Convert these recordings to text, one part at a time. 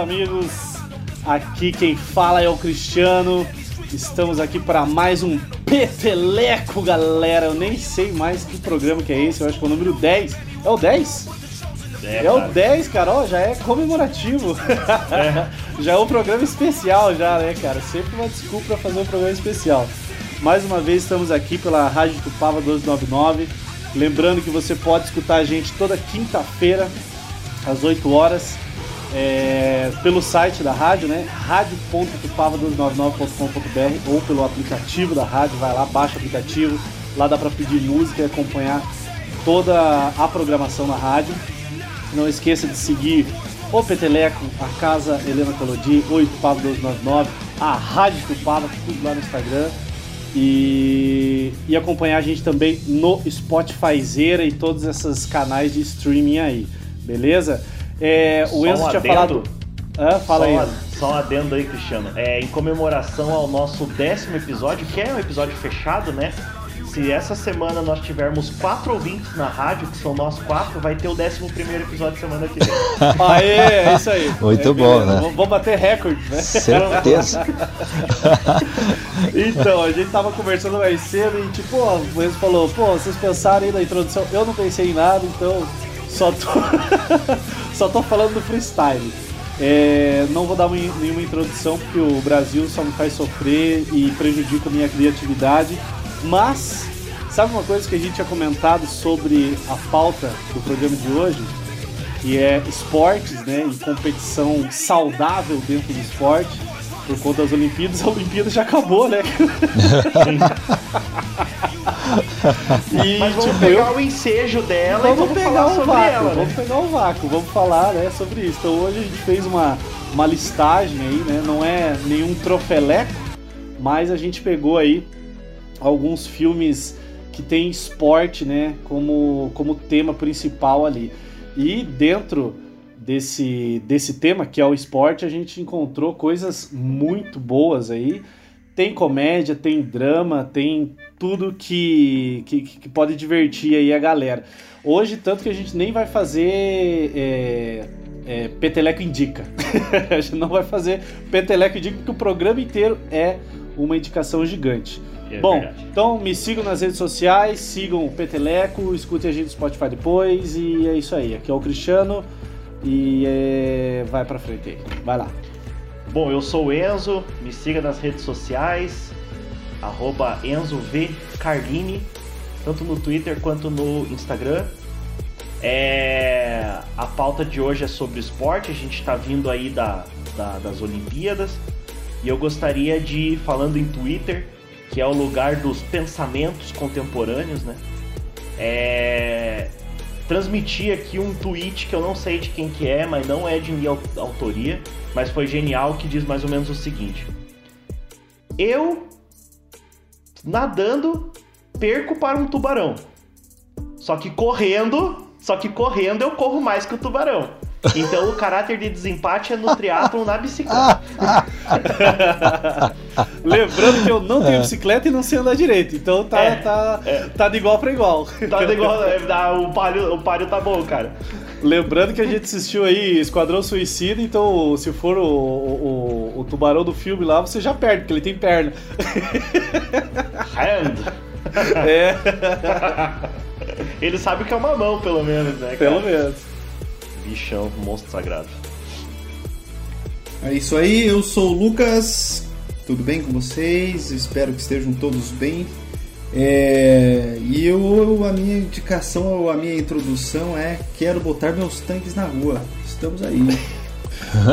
Amigos. Aqui quem fala é o Cristiano. Estamos aqui para mais um Peteleco, galera. Eu nem sei mais que programa que é esse. Eu acho que é o número 10. É o 10? É, é o 10, cara. Ó, já é comemorativo. É. já é um programa especial, já, né, cara? Sempre uma desculpa para fazer um programa especial. Mais uma vez estamos aqui pela Rádio Tupava 1299. Lembrando que você pode escutar a gente toda quinta-feira, às 8 horas, é, pelo site da rádio, né? radio.tupava299.com.br ou pelo aplicativo da rádio, vai lá, baixa o aplicativo, lá dá para pedir música e acompanhar toda a programação na rádio. Não esqueça de seguir o Peteleco, a Casa Helena Colodi, o Tupava 299, a Rádio Tupava, tudo lá no Instagram. E, e acompanhar a gente também no Spotify Zera e todos esses canais de streaming aí, beleza? É, o Enzo um tinha falado. Ah, fala só aí. só um adendo aí, Cristiano. É, em comemoração ao nosso décimo episódio, que é um episódio fechado, né? Se essa semana nós tivermos quatro ouvintes na rádio, que são nós quatro, vai ter o décimo primeiro episódio semana que vem. Aê, é isso aí. Muito é, bom, né? Vamos bater recorde, né? Certeza. então, a gente tava conversando mais cedo e tipo, o Enzo falou, pô, vocês pensaram aí na introdução? Eu não pensei em nada, então só tô, só tô falando do freestyle. É, não vou dar uma, nenhuma introdução porque o Brasil só me faz sofrer e prejudica a minha criatividade. Mas, sabe uma coisa que a gente tinha comentado sobre a pauta do programa de hoje? Que é esportes, né? E competição saudável dentro do esporte. Por conta das Olimpíadas, a Olimpíada já acabou, né? E, Mas vamos tipo, pegar eu... o ensejo dela vamos e vamos pegar o vácuo, ela, né? Vamos pegar o vácuo, vamos falar né, sobre isso. Então hoje a gente fez uma, uma listagem aí, né? Não é nenhum trofeleco, mas a gente pegou aí alguns filmes que tem esporte, né, como, como tema principal ali. E dentro desse, desse tema, que é o esporte, a gente encontrou coisas muito boas aí. Tem comédia, tem drama, tem tudo que, que, que, pode divertir aí a galera. Hoje, tanto que a gente nem vai fazer é, é, Peteleco Indica. a gente não vai fazer Peteleco Indica porque o programa inteiro é uma indicação gigante. É Bom, verdade. então me sigam nas redes sociais, sigam o Peteleco, escutem a gente no Spotify depois e é isso aí. Aqui é o Cristiano e é... vai pra frente aí. Vai lá. Bom, eu sou o Enzo, me siga nas redes sociais, arroba Enzo V Carlini, tanto no Twitter quanto no Instagram. É... A pauta de hoje é sobre esporte, a gente está vindo aí da, da, das Olimpíadas e eu gostaria de, falando em Twitter, que é o lugar dos pensamentos contemporâneos, né? É... Transmitir aqui um tweet que eu não sei de quem que é, mas não é de minha autoria, mas foi genial, que diz mais ou menos o seguinte. Eu nadando, perco para um tubarão. Só que correndo, só que correndo eu corro mais que o tubarão. Então o caráter de desempate é no triatlon na bicicleta. Lembrando que eu não tenho é. bicicleta e não sei andar direito. Então tá, é, tá, é. tá de igual para igual. Tá de igual, é, o páreo, o páreo tá bom, cara. Lembrando que a gente assistiu aí Esquadrão Suicida, então se for o, o, o, tubarão do filme lá, você já perde, porque ele tem perna. Hand. É. Ele sabe que é uma mão, pelo menos, né? Cara? Pelo menos. Bichão, monstro sagrado. É isso aí, eu sou o Lucas. Tudo bem com vocês? Espero que estejam todos bem. É, e eu, a minha indicação, a minha introdução é quero botar meus tanques na rua. Estamos aí.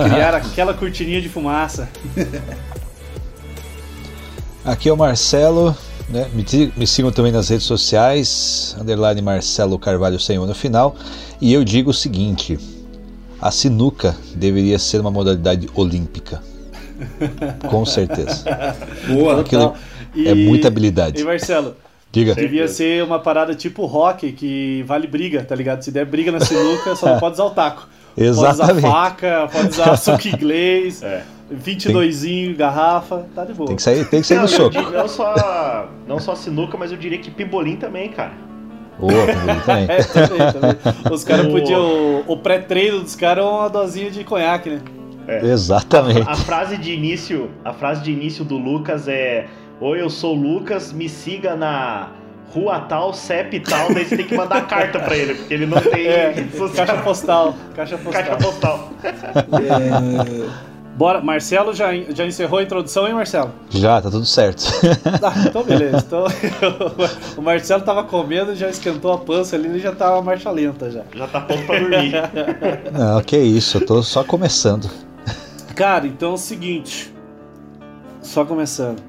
Criar aquela cortininha de fumaça. Aqui é o Marcelo. Né? Me, me, sigam também nas redes sociais, underline Marcelo Carvalho sem no final. E eu digo o seguinte: a sinuca deveria ser uma modalidade olímpica. Com certeza. Boa, Aquilo, e, é muita habilidade. E Marcelo, Diga. Devia ser uma parada tipo rock, que vale briga, tá ligado? Se der briga na sinuca, só não pode usar o taco. Exatamente. Pode usar faca, pode usar suco inglês, é. 22 tem... garrafa, tá de boa. Tem que sair, tem que sair não, no soco. Não só, não só sinuca, mas eu diria que pimbolim também, cara. Oh, também. é, também, também. Os caras podiam. O, pré-treino dos caras é uma dosinha de conhaque, né? É. Exatamente. A, a, frase de início, a frase de início do Lucas é: Oi, eu sou o Lucas, me siga na rua tal, CEP tal, daí você tem que mandar carta pra ele, porque ele não tem. É, caixa postal. Caixa postal. Caixa postal. É... Bora, Marcelo já, já encerrou a introdução, hein, Marcelo? Já, tá tudo certo. Tá, então beleza. Então, o Marcelo tava comendo, já esquentou a pança ali, ele já tava marcha lenta já. Já tá pronto pra dormir. Não, que isso, eu tô só começando. Cara, então é o seguinte. Só começando.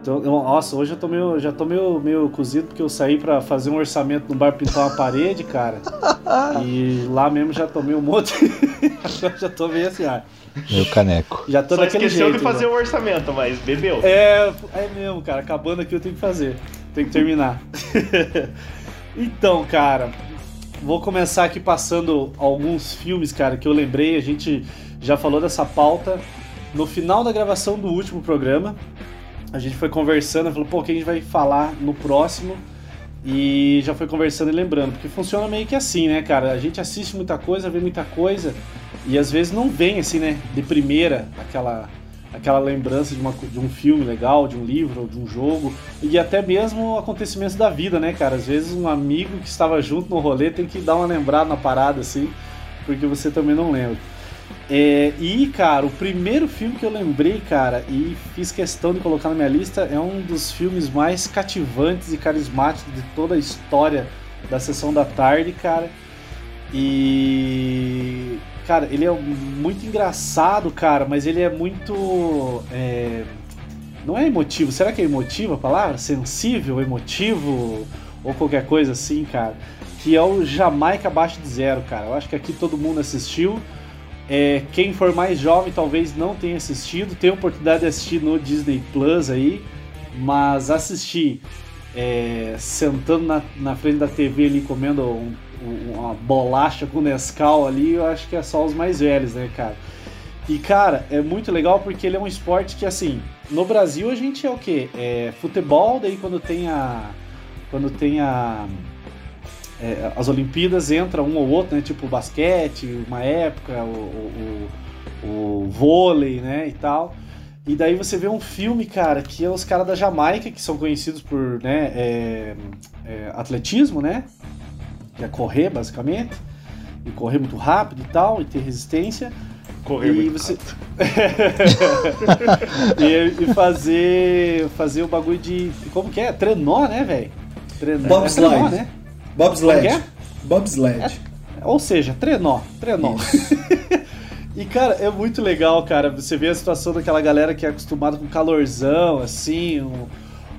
Então, eu, nossa, hoje eu tô meio, já tô meio, meio cozido porque eu saí para fazer um orçamento no bar pintar uma parede, cara. e lá mesmo já tomei um monte. já tô meio assim, ah. Meu caneco. Já tô Só daquele esqueceu jeito. de fazer o um orçamento, mas bebeu. É, é mesmo, cara. Acabando aqui eu tenho que fazer. Tenho que terminar. então, cara, vou começar aqui passando alguns filmes, cara, que eu lembrei. A gente já falou dessa pauta no final da gravação do último programa. A gente foi conversando, falou, pô, o que a gente vai falar no próximo? E já foi conversando e lembrando, porque funciona meio que assim, né, cara? A gente assiste muita coisa, vê muita coisa, e às vezes não vem assim, né, de primeira aquela aquela lembrança de, uma, de um filme legal, de um livro, de um jogo, e até mesmo acontecimentos da vida, né, cara? Às vezes um amigo que estava junto no rolê tem que dar uma lembrada na parada, assim, porque você também não lembra. É, e, cara, o primeiro filme que eu lembrei, cara, e fiz questão de colocar na minha lista, é um dos filmes mais cativantes e carismáticos de toda a história da sessão da tarde, cara. E. Cara, ele é muito engraçado, cara, mas ele é muito. É, não é emotivo, será que é emotivo a palavra? Sensível, emotivo ou qualquer coisa assim, cara. Que é o Jamaica Abaixo de Zero, cara. Eu acho que aqui todo mundo assistiu. É, quem for mais jovem talvez não tenha assistido, tem a oportunidade de assistir no Disney Plus aí, mas assistir é, sentando na, na, frente da TV ali comendo um, uma bolacha com Nescau ali, eu acho que é só os mais velhos, né, cara? E cara, é muito legal porque ele é um esporte que assim, no Brasil a gente é o que? É futebol, daí quando tem a. Quando tem a é, as Olimpíadas entra um ou outro, né? Tipo o basquete, uma época, o, o, o, vôlei, né? E tal. E daí você vê um filme, cara, que é os caras da Jamaica, que são conhecidos por né, é, é, atletismo, né? Que é correr, basicamente. E correr muito rápido e tal, e ter resistência. Correr e muito você... e, e, fazer fazer o bagulho de. Como que é? Trenó, né, velho? Trenó, Bobslide. É né? Bobsled. É? Bobsled. É, ou seja, trenó. Trenó. e, cara, é muito legal, cara. Você vê a situação daquela galera que é acostumada com calorzão, assim, um,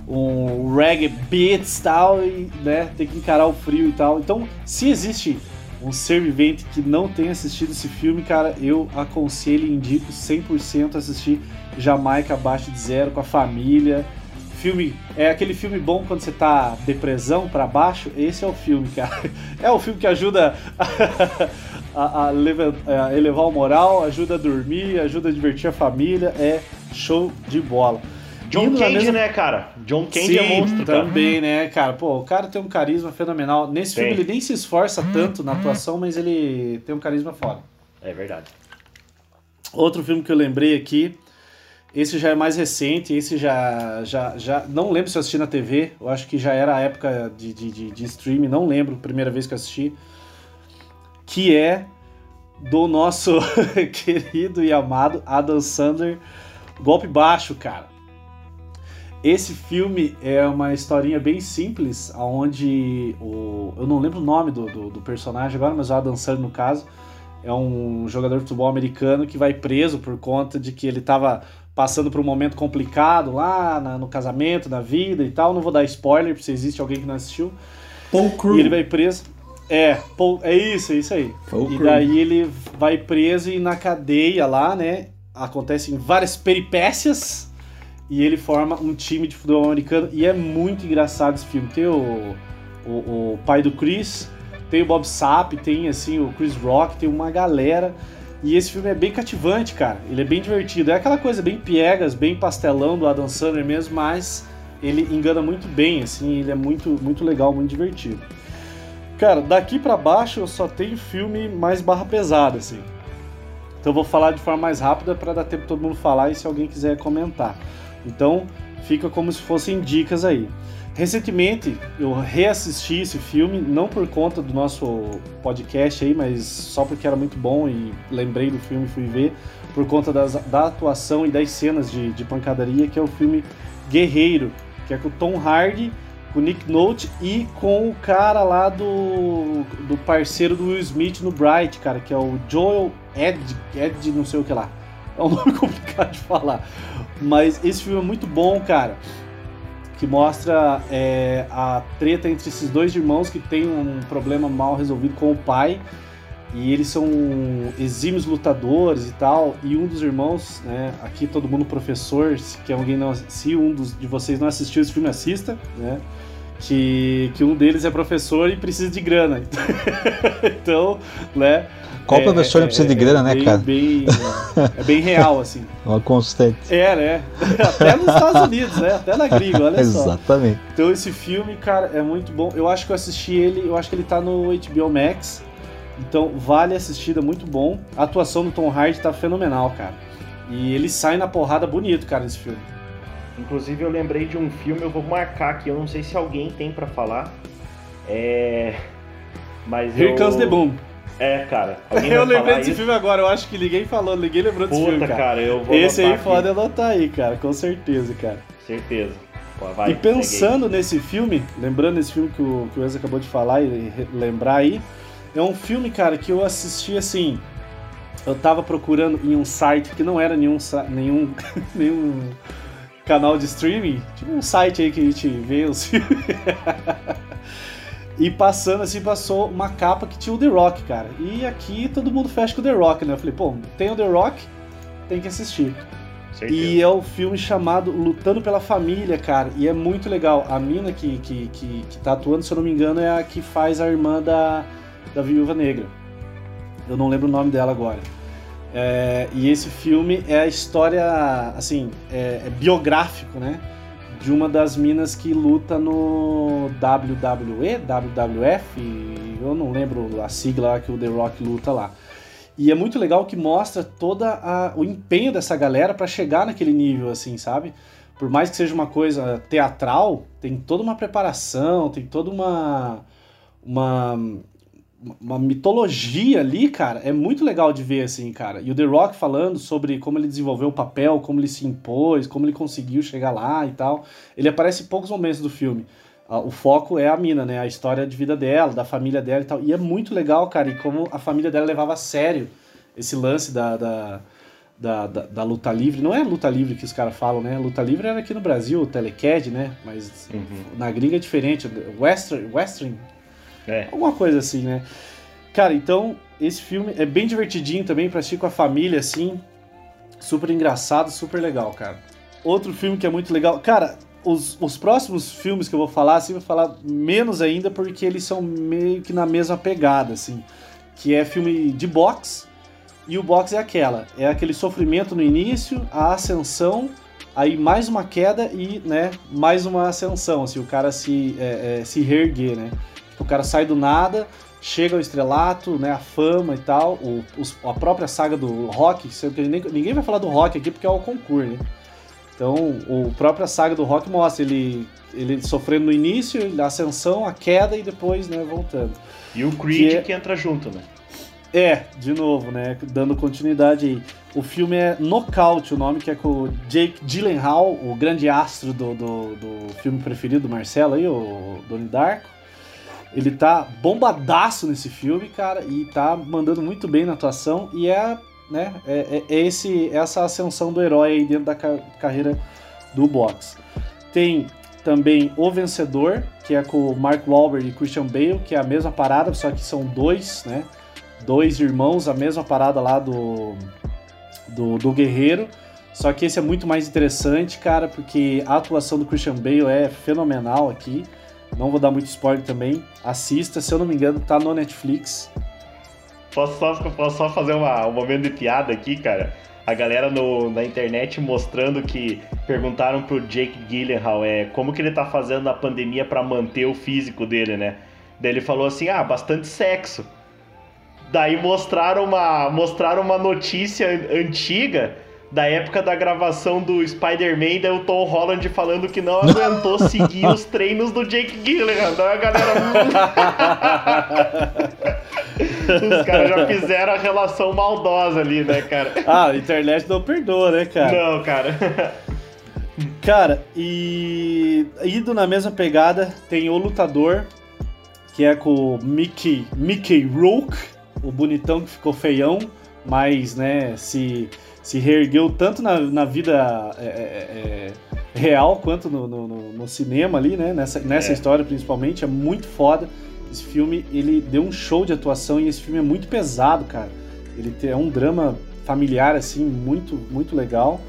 um reggae beats e tal, e, né, tem que encarar o frio e tal. Então, se existe um ser vivente que não tenha assistido esse filme, cara, eu aconselho e indico 100% assistir Jamaica Abaixo de Zero com a família filme. É aquele filme bom quando você tá depressão para baixo. Esse é o filme, cara. É o filme que ajuda a, a, a, elevar o moral, ajuda a dormir, ajuda a divertir a família. É show de bola. John Candy, mesma... né, cara? John Candy Sim, é monstro, cara. também, né, cara? Pô, o cara tem um carisma fenomenal. Nesse tem. filme ele nem se esforça tanto na atuação, mas ele tem um carisma foda. É verdade. Outro filme que eu lembrei aqui esse já é mais recente, esse já, já, já. Não lembro se eu assisti na TV, eu acho que já era a época de, de, de, de streaming, não lembro, primeira vez que eu assisti. Que é do nosso querido e amado Adam Sandler, Golpe Baixo, cara. Esse filme é uma historinha bem simples, onde o. Eu não lembro o nome do, do, do personagem agora, mas o Adam Sandler, no caso, é um jogador de futebol americano que vai preso por conta de que ele estava passando por um momento complicado lá na, no casamento, na vida e tal. Não vou dar spoiler, se existe alguém que não assistiu. Paul Crew. E ele vai preso. É, Paul, é isso, é isso aí. Paul e Crew. daí ele vai preso e na cadeia lá, né? Acontecem várias peripécias e ele forma um time de futebol americano. E é muito engraçado esse filme. Tem o, o, o pai do Chris, tem o Bob Sapp, tem assim o Chris Rock, tem uma galera. E esse filme é bem cativante, cara. Ele é bem divertido. É aquela coisa bem piegas, bem pastelão do Adam Sandler mesmo, mas ele engana muito bem, assim, ele é muito, muito legal, muito divertido. Cara, daqui para baixo eu só tenho filme mais barra pesada, assim. Então eu vou falar de forma mais rápida para dar tempo todo mundo falar e se alguém quiser comentar. Então fica como se fossem dicas aí. Recentemente eu reassisti esse filme, não por conta do nosso podcast aí, mas só porque era muito bom e lembrei do filme e fui ver, por conta das, da atuação e das cenas de, de pancadaria, que é o filme Guerreiro, que é com o Tom Hardy com o Nick Note e com o cara lá do, do parceiro do Will Smith no Bright, cara, que é o Joel Ed, Ed não sei o que lá. É um nome complicado de falar. Mas esse filme é muito bom, cara. Que mostra é, a treta entre esses dois irmãos que tem um problema mal resolvido com o pai. E eles são exímios lutadores e tal. E um dos irmãos, né? Aqui todo mundo professor, se, que alguém não, se um dos, de vocês não assistiu esse filme, assista, né? que, que um deles é professor e precisa de grana. então, né? Qual é, professor não precisa de grana, né, bem, cara? Bem, é bem real, assim. Uma constante. É, né? Até nos Estados Unidos, né? Até na gringa, olha só. Exatamente. Então esse filme, cara, é muito bom. Eu acho que eu assisti ele, eu acho que ele tá no HBO Max. Então vale assistir, é muito bom. A atuação do Tom Hardy tá fenomenal, cara. E ele sai na porrada bonito, cara, nesse filme. Inclusive eu lembrei de um filme, eu vou marcar aqui, eu não sei se alguém tem para falar. É. Mas Here eu... Comes the Boom. É, cara. eu lembrei desse isso? filme agora, eu acho que ninguém falou, ninguém lembrou desse Puta, filme, cara. cara eu vou Esse aí pode anotar aí, cara, com certeza, cara. Certeza. Pô, vai, e pensando nesse filme, lembrando esse filme que o, que o Enzo acabou de falar e lembrar aí, é um filme, cara, que eu assisti assim. Eu tava procurando em um site que não era nenhum, nenhum, nenhum canal de streaming, tipo um site aí que a gente vê os filmes. e passando assim, passou uma capa que tinha o The Rock, cara. E aqui todo mundo fecha com o The Rock, né? Eu falei, pô, tem o The Rock, tem que assistir. Certeza. E é o um filme chamado Lutando pela Família, cara. E é muito legal. A mina que, que, que, que tá atuando, se eu não me engano, é a que faz a irmã da, da Viúva Negra. Eu não lembro o nome dela agora. É, e esse filme é a história, assim, é, é, biográfico, né? De uma das minas que luta no WWE, WWF, eu não lembro a sigla que o The Rock luta lá. E é muito legal que mostra todo o empenho dessa galera para chegar naquele nível, assim, sabe? Por mais que seja uma coisa teatral, tem toda uma preparação, tem toda uma, uma uma mitologia ali, cara, é muito legal de ver, assim, cara. E o The Rock falando sobre como ele desenvolveu o papel, como ele se impôs, como ele conseguiu chegar lá e tal. Ele aparece em poucos momentos do filme. Ah, o foco é a mina, né? A história de vida dela, da família dela e tal. E é muito legal, cara, e como a família dela levava a sério esse lance da, da, da, da, da luta livre. Não é luta livre que os caras falam, né? Luta livre era aqui no Brasil, o Telecad, né? Mas uhum. na gringa é diferente. Western, Western é. Alguma coisa assim, né? Cara, então, esse filme é bem divertidinho também pra assistir com a família, assim. Super engraçado, super legal, cara. Outro filme que é muito legal. Cara, os, os próximos filmes que eu vou falar, assim, vou falar menos ainda, porque eles são meio que na mesma pegada, assim. Que é filme de boxe. E o boxe é aquela, é aquele sofrimento no início, a ascensão, aí mais uma queda e, né, mais uma ascensão, assim, o cara se, é, é, se reerguer, né? O cara sai do nada, chega ao estrelato, né, a fama e tal. O, os, a própria saga do Rock, ninguém, ninguém vai falar do Rock aqui porque é o concurso, né? Então, o própria saga do Rock mostra ele, ele sofrendo no início, a ascensão, a queda e depois, né, voltando. E o Creed que, é... que entra junto, né? É, de novo, né? Dando continuidade aí. O filme é Knockout, o nome que é com o Jake Gyllenhaal, o grande astro do, do, do filme preferido do Marcelo aí, o Donnie Darko. Ele tá bombadaço nesse filme, cara, e tá mandando muito bem na atuação. E é, né, é, é, é esse, essa ascensão do herói aí dentro da ca carreira do boxe. Tem também O Vencedor, que é com o Mark Wahlberg e Christian Bale, que é a mesma parada, só que são dois, né? Dois irmãos, a mesma parada lá do, do, do Guerreiro. Só que esse é muito mais interessante, cara, porque a atuação do Christian Bale é fenomenal aqui. Não vou dar muito spoiler também. Assista, se eu não me engano, tá no Netflix. Posso só, posso só fazer uma, um momento de piada aqui, cara? A galera no, na internet mostrando que perguntaram pro Jake Gyllenhaal é, como que ele tá fazendo na pandemia para manter o físico dele, né? Daí ele falou assim: ah, bastante sexo. Daí mostraram uma, mostraram uma notícia antiga da época da gravação do Spider-Man, daí o Tom Holland falando que não aguentou seguir os treinos do Jake Gyllenhaal. Daí a galera. os caras já fizeram a relação maldosa ali, né, cara? Ah, a internet não perdoa, né, cara? Não, cara. Cara, e indo na mesma pegada, tem o lutador, que é com o Mickey, Mickey Rourke, o bonitão que ficou feião, mas, né, se, se reergueu tanto na, na vida é, é, é real quanto no, no, no, cinema ali, né, nessa, nessa é. história principalmente, é muito foda. Esse filme, ele deu um show de atuação e esse filme é muito pesado, cara. Ele é um drama familiar, assim, muito, muito legal.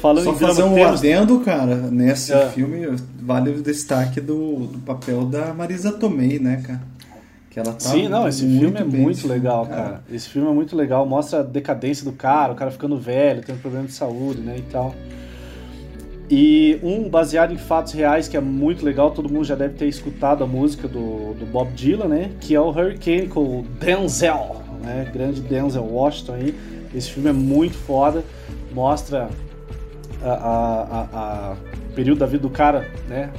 Falando Só em fazer um temos... adendo, cara, nesse é. filme vale o destaque do, do, papel da Marisa Tomei, né, cara? Que ela tá Sim, não, esse filme é muito legal, cara. cara. Esse filme é muito legal, mostra a decadência do cara, o cara ficando velho, tendo problema de saúde, né, e tal. E um baseado em fatos reais que é muito legal, todo mundo já deve ter escutado a música do, do Bob Dylan, né? Que é o Hurricane com o Denzel, né? Grande Denzel Washington aí. Esse filme é muito foda, mostra a, a, a, período da vida do cara, né?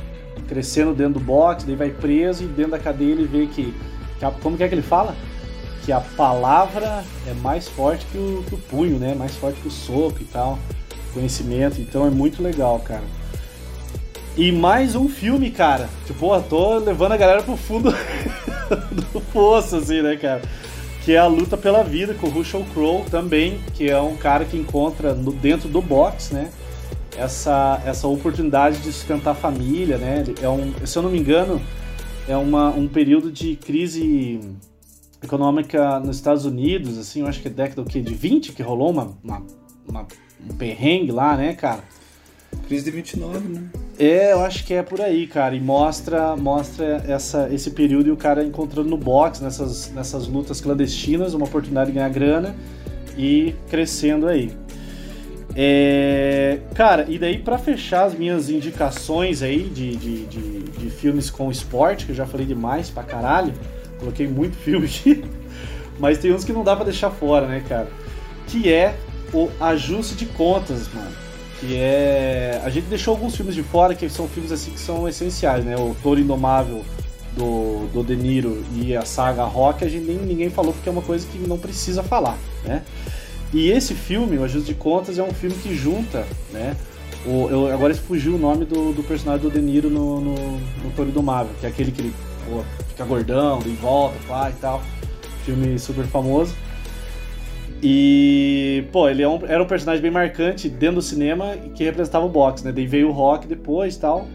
Crescendo dentro do box, daí vai preso e dentro da cadeia ele vê que, como que é que ele fala? Que a palavra é mais forte que o, que o punho, né? Mais forte que o soco e tal, conhecimento. Então é muito legal, cara. E mais um filme, cara. Tipo, tô levando a galera pro fundo do poço, assim, né, cara? Que é a luta pela vida com o Russell Crowe também, que é um cara que encontra no, dentro do box, né? essa, essa oportunidade de sustentar a família, né? É um, se eu não me engano, é uma, um período de crise econômica nos Estados Unidos, assim, eu acho que é década o quê? de 20 que rolou uma, uma, uma, um perrengue lá, né, cara? Crise de 29, né? É, eu acho que é por aí, cara. E mostra, mostra essa, esse período e o cara encontrando no box, nessas, nessas lutas clandestinas, uma oportunidade de ganhar grana e crescendo aí. É, cara, e daí para fechar as minhas indicações aí de, de, de, de, filmes com esporte, que eu já falei demais pra caralho, coloquei muito filme aqui, mas tem uns que não dá para deixar fora, né, cara? Que é o Ajuste de Contas, mano. Que é. A gente deixou alguns filmes de fora que são filmes assim que são essenciais, né? O Toro Indomável do, do De Niro e a saga Rock, a gente nem ninguém falou porque é uma coisa que não precisa falar, né? E esse filme, O Ajuste de Contas, é um filme que junta, né? O, eu, agora fugiu o nome do, do personagem do De Niro no, no, no Toro do Marvel, que é aquele que pô, fica gordão, de volta, pá e tal. Filme super famoso. E, pô, ele é um, era um personagem bem marcante dentro do cinema que representava o boxe, né? Daí veio o rock depois e tal.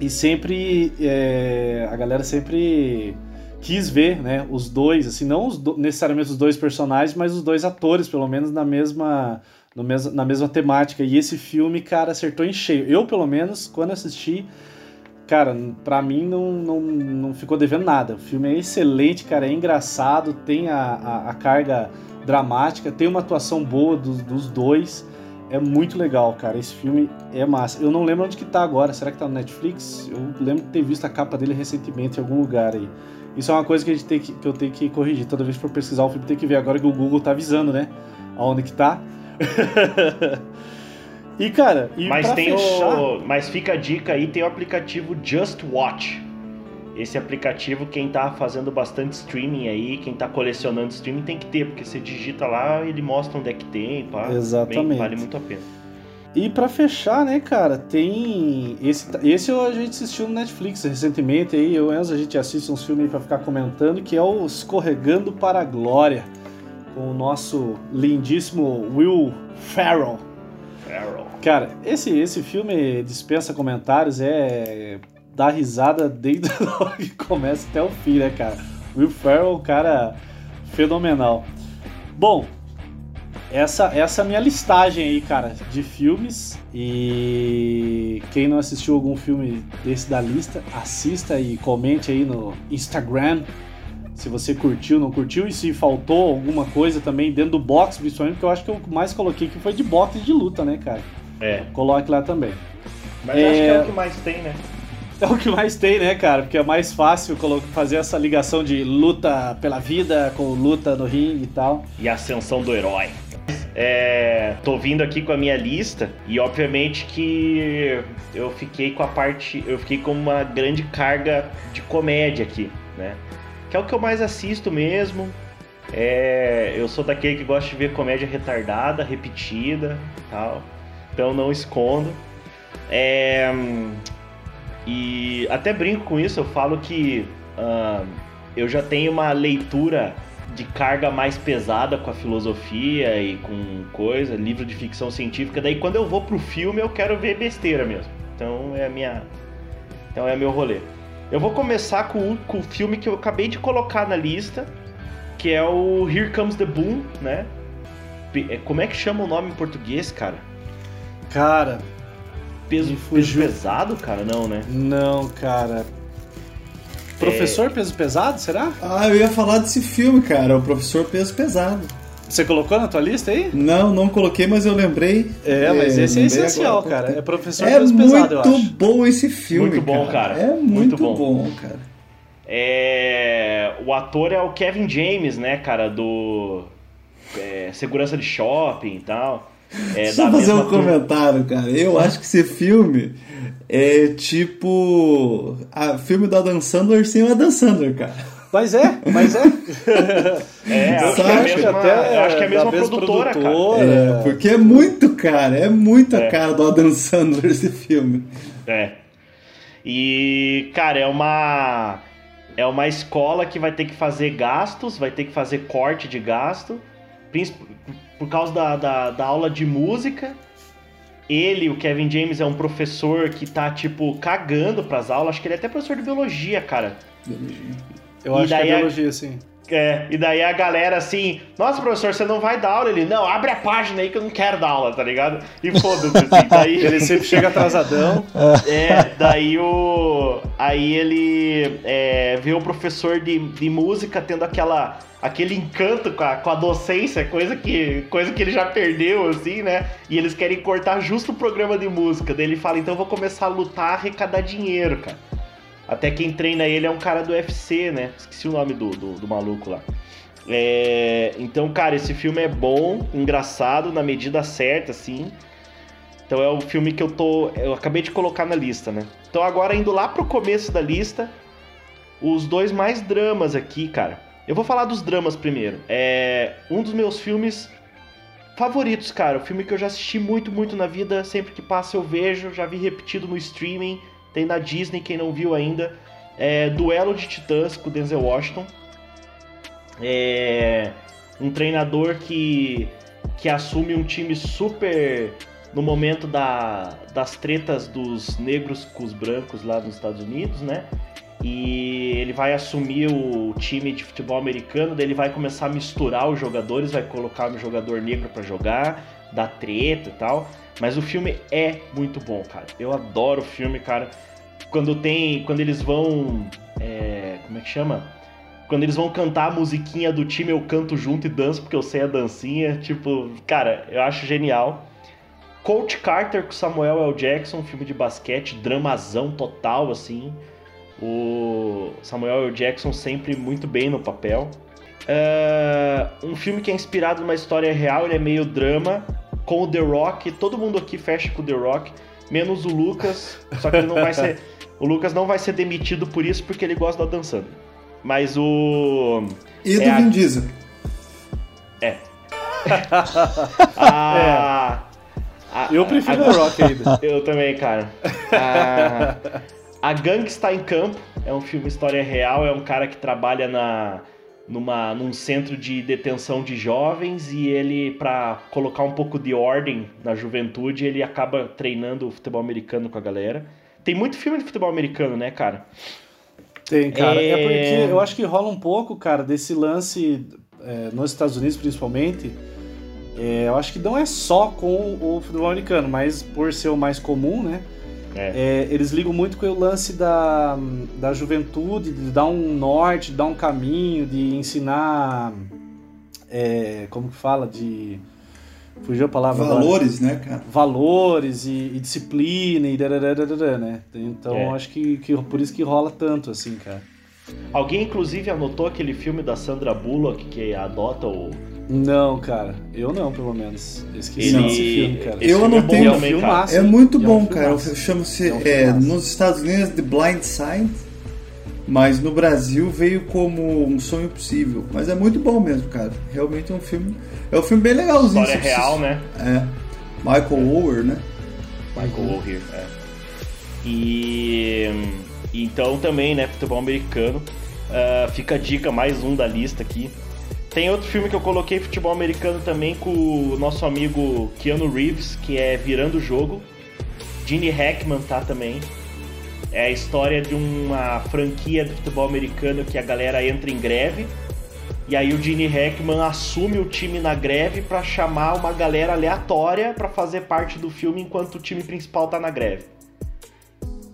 E sempre. É, a galera sempre quis ver, né, os dois, assim, não os do, necessariamente os dois personagens, mas os dois atores, pelo menos na mesma, na mesma temática. E esse filme, cara, acertou em cheio. Eu, pelo menos, quando assisti, cara, pra mim não, não, não ficou devendo nada. O filme é excelente, cara, é engraçado, tem a, a, a carga dramática, tem uma atuação boa dos, dos dois. É muito legal, cara. Esse filme é massa. Eu não lembro onde que tá agora. Será que tá no Netflix? Eu lembro de ter visto a capa dele recentemente em algum lugar aí. Isso é uma coisa que, a gente tem que, que eu tenho que corrigir. Toda vez que for pesquisar o filme, tem que ver agora que o Google tá avisando, né? Aonde que tá. e, cara, e mas tem fechar... o. Mas fica a dica aí, tem o aplicativo Just Watch. Esse aplicativo, quem tá fazendo bastante streaming aí, quem tá colecionando streaming tem que ter, porque você digita lá, ele mostra onde é que tem, pá. Exatamente. Bem, vale muito a pena. E para fechar, né, cara, tem esse esse a gente assistiu no Netflix recentemente aí, eu e Enzo a gente assiste uns filmes para ficar comentando, que é o Escorregando para a Glória, com o nosso lindíssimo Will Ferrell. Ferrell. Cara, esse esse filme dispensa comentários, é dá risada desde que começa até o fim, né, cara? Will Ferrell, cara fenomenal. Bom, essa, essa é a minha listagem aí, cara, de filmes. E quem não assistiu algum filme desse da lista, assista e comente aí no Instagram se você curtiu, não curtiu, e se faltou alguma coisa também dentro do box, principalmente, porque eu acho que eu mais coloquei que foi de boxe de luta, né, cara? É. Coloque lá também. Mas é... acho que é o que mais tem, né? É o que mais tem, né, cara? Porque é mais fácil fazer essa ligação de luta pela vida com luta no ringue e tal. E a ascensão do herói. É, tô vindo aqui com a minha lista e obviamente que eu fiquei com a parte, eu fiquei com uma grande carga de comédia aqui, né? Que é o que eu mais assisto mesmo. É, eu sou daquele que gosta de ver comédia retardada, repetida, tal. Então não escondo. É, e até brinco com isso, eu falo que uh, eu já tenho uma leitura de carga mais pesada com a filosofia e com coisa, livro de ficção científica. Daí quando eu vou pro filme eu quero ver besteira mesmo. Então é a minha. Então é meu rolê. Eu vou começar com, com o filme que eu acabei de colocar na lista, que é o Here Comes the Boom, né? É, como é que chama o nome em português, cara? Cara, Peso, peso pesado, cara? Não, né? Não, cara. Professor é... Peso Pesado, será? Ah, eu ia falar desse filme, cara, o Professor Peso Pesado. Você colocou na tua lista aí? Não, não coloquei, mas eu lembrei. É, mas é, esse é essencial, agora, cara. É Professor é Peso Pesado, eu acho. É muito bom esse filme, Muito bom, cara. cara. É muito, muito bom. bom. cara. É... O ator é o Kevin James, né, cara, do... É, segurança de shopping e tal. É, Só fazer um comentário, cara. Eu acho que esse filme é tipo. A filme do Adam Sandler sem o Adam Sandler, cara. Mas é, mas é. é, acho que é a mesma, até, acho que é a mesma produtora, produtora, cara. É, porque é muito, cara. É muito a é. cara do Adam Sandler esse filme. É. E, cara, é uma. É uma escola que vai ter que fazer gastos, vai ter que fazer corte de gasto por causa da, da, da aula de música. Ele, o Kevin James, é um professor que tá, tipo, cagando pras aulas. Acho que ele é até professor de biologia, cara. Biologia. Eu e acho que é biologia, sim. É, e daí a galera assim, nossa, professor, você não vai dar aula? Ele, não, abre a página aí que eu não quero dar aula, tá ligado? E foda-se, assim, daí... ele sempre chega atrasadão. É, daí o... Aí ele é, vê o professor de, de música tendo aquela aquele encanto com a, com a docência, coisa que, coisa que ele já perdeu, assim, né? E eles querem cortar justo o programa de música. Daí ele fala, então eu vou começar a lutar, arrecadar dinheiro, cara. Até quem treina ele é um cara do UFC, né? Esqueci o nome do, do, do maluco lá. É... Então, cara, esse filme é bom, engraçado, na medida certa, assim. Então é o filme que eu tô. Eu acabei de colocar na lista, né? Então agora indo lá pro começo da lista, os dois mais dramas aqui, cara. Eu vou falar dos dramas primeiro. É um dos meus filmes favoritos, cara. O filme que eu já assisti muito, muito na vida. Sempre que passa eu vejo. Já vi repetido no streaming. Tem na Disney, quem não viu ainda. É Duelo de Titãs com Denzel Washington. É um treinador que, que assume um time super no momento da, das tretas dos negros com os brancos lá nos Estados Unidos, né? e ele vai assumir o time de futebol americano, daí ele vai começar a misturar os jogadores, vai colocar um jogador negro para jogar, dar treta e tal. Mas o filme é muito bom, cara. Eu adoro o filme, cara. Quando tem, quando eles vão, é, como é que chama? Quando eles vão cantar a musiquinha do time, eu canto junto e danço porque eu sei a dancinha. Tipo, cara, eu acho genial. Coach Carter com Samuel L. Jackson, filme de basquete, dramazão total, assim. O Samuel L. Jackson sempre muito bem no papel. Uh, um filme que é inspirado numa história real, ele é meio drama, com o The Rock. Todo mundo aqui fecha com o The Rock, menos o Lucas. Só que ele não vai ser. O Lucas não vai ser demitido por isso, porque ele gosta da dançando. Mas o. E é do a... Vin Diesel. É. a... A... Eu prefiro o The Rock ainda. Eu também, cara. A... A Gangue está em Campo é um filme história real, é um cara que trabalha na, numa, num centro de detenção de jovens e ele, para colocar um pouco de ordem na juventude, ele acaba treinando o futebol americano com a galera. Tem muito filme de futebol americano, né, cara? Tem, cara. É, é porque eu acho que rola um pouco, cara, desse lance é, nos Estados Unidos, principalmente. É, eu acho que não é só com o futebol americano, mas por ser o mais comum, né? É. É, eles ligam muito com o lance da, da juventude, de dar um norte, de dar um caminho, de ensinar. É, como que fala? De Fugiu a palavra Valores, agora. né, cara? Valores e, e disciplina e dararara, né? Então É. acho que, que por isso que rola tanto, assim, cara. Alguém, inclusive, anotou aquele filme da Sandra Bullock que adota o. Não, cara. Eu não, pelo menos. Eu esqueci Ele- desse filme, cara. esse Eu é anotei bom um também, cara. filmaço, É hein? muito E é um bom, cara. Chama-se É um é, nos Estados Unidos The Blind Side, mas no Brasil veio como Um Sonho Possível. Mas é muito bom mesmo, cara. Realmente é um filme. É um filme bem legalzinho. História real, né? É. Michael Ower, né? Michael O'Hare, é. E então também, né, futebol americano. Ah, fica a dica, mais um da lista aqui. Tem outro filme que eu coloquei futebol americano também com o nosso amigo Keanu Reeves, que é Virando o Jogo. Gene Hackman tá também. É a história de uma franquia de futebol americano que a galera entra em greve. E aí o Gene Hackman assume o time na greve pra chamar uma galera aleatória pra fazer parte do filme enquanto o time principal tá na greve.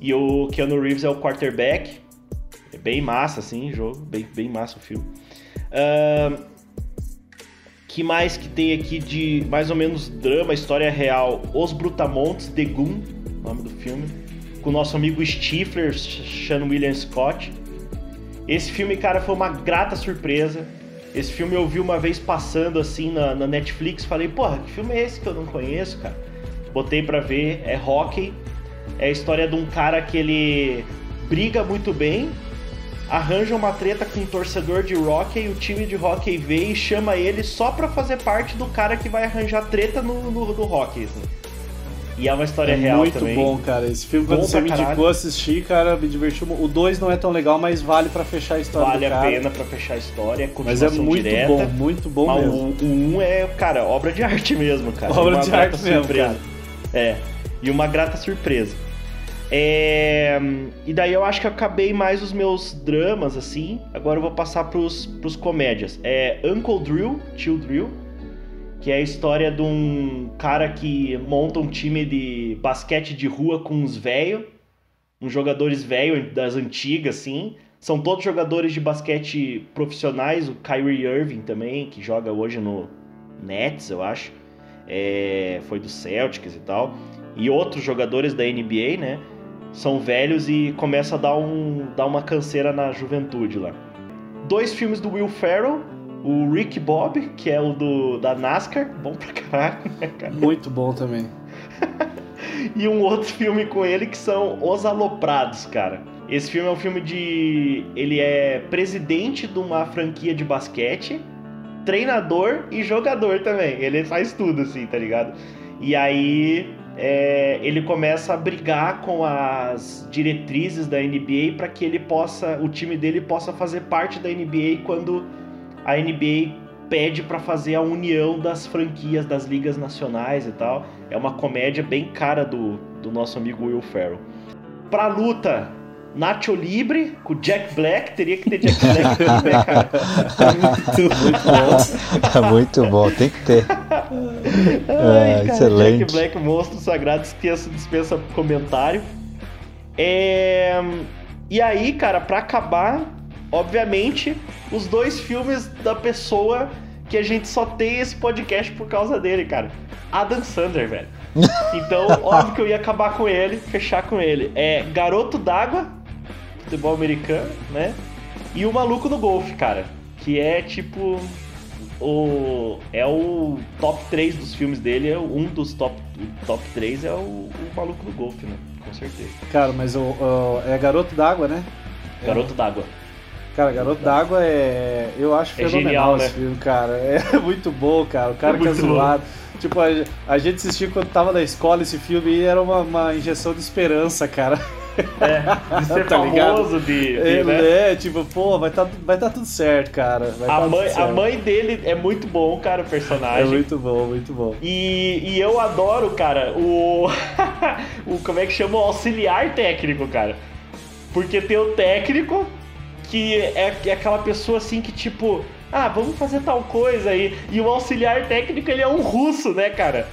E o Keanu Reeves é o quarterback. É bem massa, assim, jogo. Bem, bem massa o filme. Ahn, que mais que tem aqui de mais ou menos drama, história real? Os Brutamontes, The Goon, nome do filme. Com o nosso amigo Stifler, Sean William Scott. Esse filme, cara, foi uma grata surpresa. Esse filme eu vi uma vez passando assim na, na Netflix. Falei, porra, que filme é esse que eu não conheço, cara? Botei pra ver, é hockey. É a história de um cara que ele briga muito bem, arranja uma treta com um torcedor de hockey, o time de hockey vê e chama ele só pra fazer parte do cara que vai arranjar treta no, no, no hockey. assim. E é uma história É real muito também. bom, cara. Esse filme, Bom quando você me caralho. indicou assistir, cara, me divertiu. O 2 não é tão legal, mas vale pra fechar a história Vale a cara. pena pra fechar a história, Mas é muito direta. bom, muito bom Mas mesmo. o, o 1 é, cara, obra de arte mesmo, cara. Obra de arte mesmo, surpresa. É, e uma grata surpresa. É, E daí eu acho que eu acabei mais os meus dramas, assim. Agora eu vou passar pros, pros comédias. É Uncle Drill, Tio Drill, que é a história de um cara que monta um time de basquete de rua com uns velhos, uns jogadores velhos das antigas, assim. São todos jogadores de basquete profissionais, o Kyrie Irving também, que joga hoje no Nets, eu acho. É, foi do Celtics e tal. E outros jogadores da NBA, né? São velhos e começa a dar, um, dar uma canseira na juventude lá. Dois filmes do Will Ferrell, o Rick Bob, que é o do, da NASCAR, bom pra caralho, né, cara? Muito bom também. E um outro filme com ele que são Os Aloprados, cara. Esse filme é um filme de. Ele é presidente de uma franquia de basquete, treinador e jogador também. Ele faz tudo, assim, tá ligado? E aí é, ele começa a brigar com as diretrizes da NBA para que ele possa, o time dele possa fazer parte da NBA quando a NBA pede para fazer a união das franquias das ligas nacionais e tal. É uma comédia bem cara do, do nosso amigo Will Ferrell. Pra luta, Nacho Libre com Jack Black, teria que ter Jack Black né, cara? Muito, bom. É muito bom, tem que ter. Ai, É, cara, excelente. Jack Black, monstro sagrado, esqueça, dispensa comentário. É... E aí, cara, pra acabar, obviamente, os dois filmes da pessoa que a gente só tem esse podcast por causa dele, cara. Adam Sandler, velho. Então, óbvio que eu ia acabar com ele, fechar com ele. É Garoto d'Água, futebol americano, né? E o Maluco no Golfe, cara. Que é tipo. O, é o top 3 dos filmes dele, é um dos top, top 3 é o, o Maluco no Golfe, né? Com certeza. Cara, mas o, o- é Garoto d'Água, né? Garoto d'Água. Cara, Garoto d'Água é. Eu acho É fenomenal genial, esse né? filme, cara. É muito bom, cara. O cara É que é zoado. Tipo, a, a gente assistiu quando tava na escola esse filme e era uma, uma injeção de esperança, cara. É, de ser Tá famoso, de, de, É, né? é, tipo, pô, vai tá, vai tá tudo certo, cara. Vai A tá mãe, tudo a certo. mãe dele é muito bom, cara, o É personagem. muito bom, muito bom. E, e eu adoro, cara, o, o. Como é que chama? O auxiliar técnico, cara. Porque tem o técnico, que é, é aquela pessoa assim que, tipo, ah, vamos fazer tal coisa aí. E o auxiliar técnico, ele é um russo, né, cara?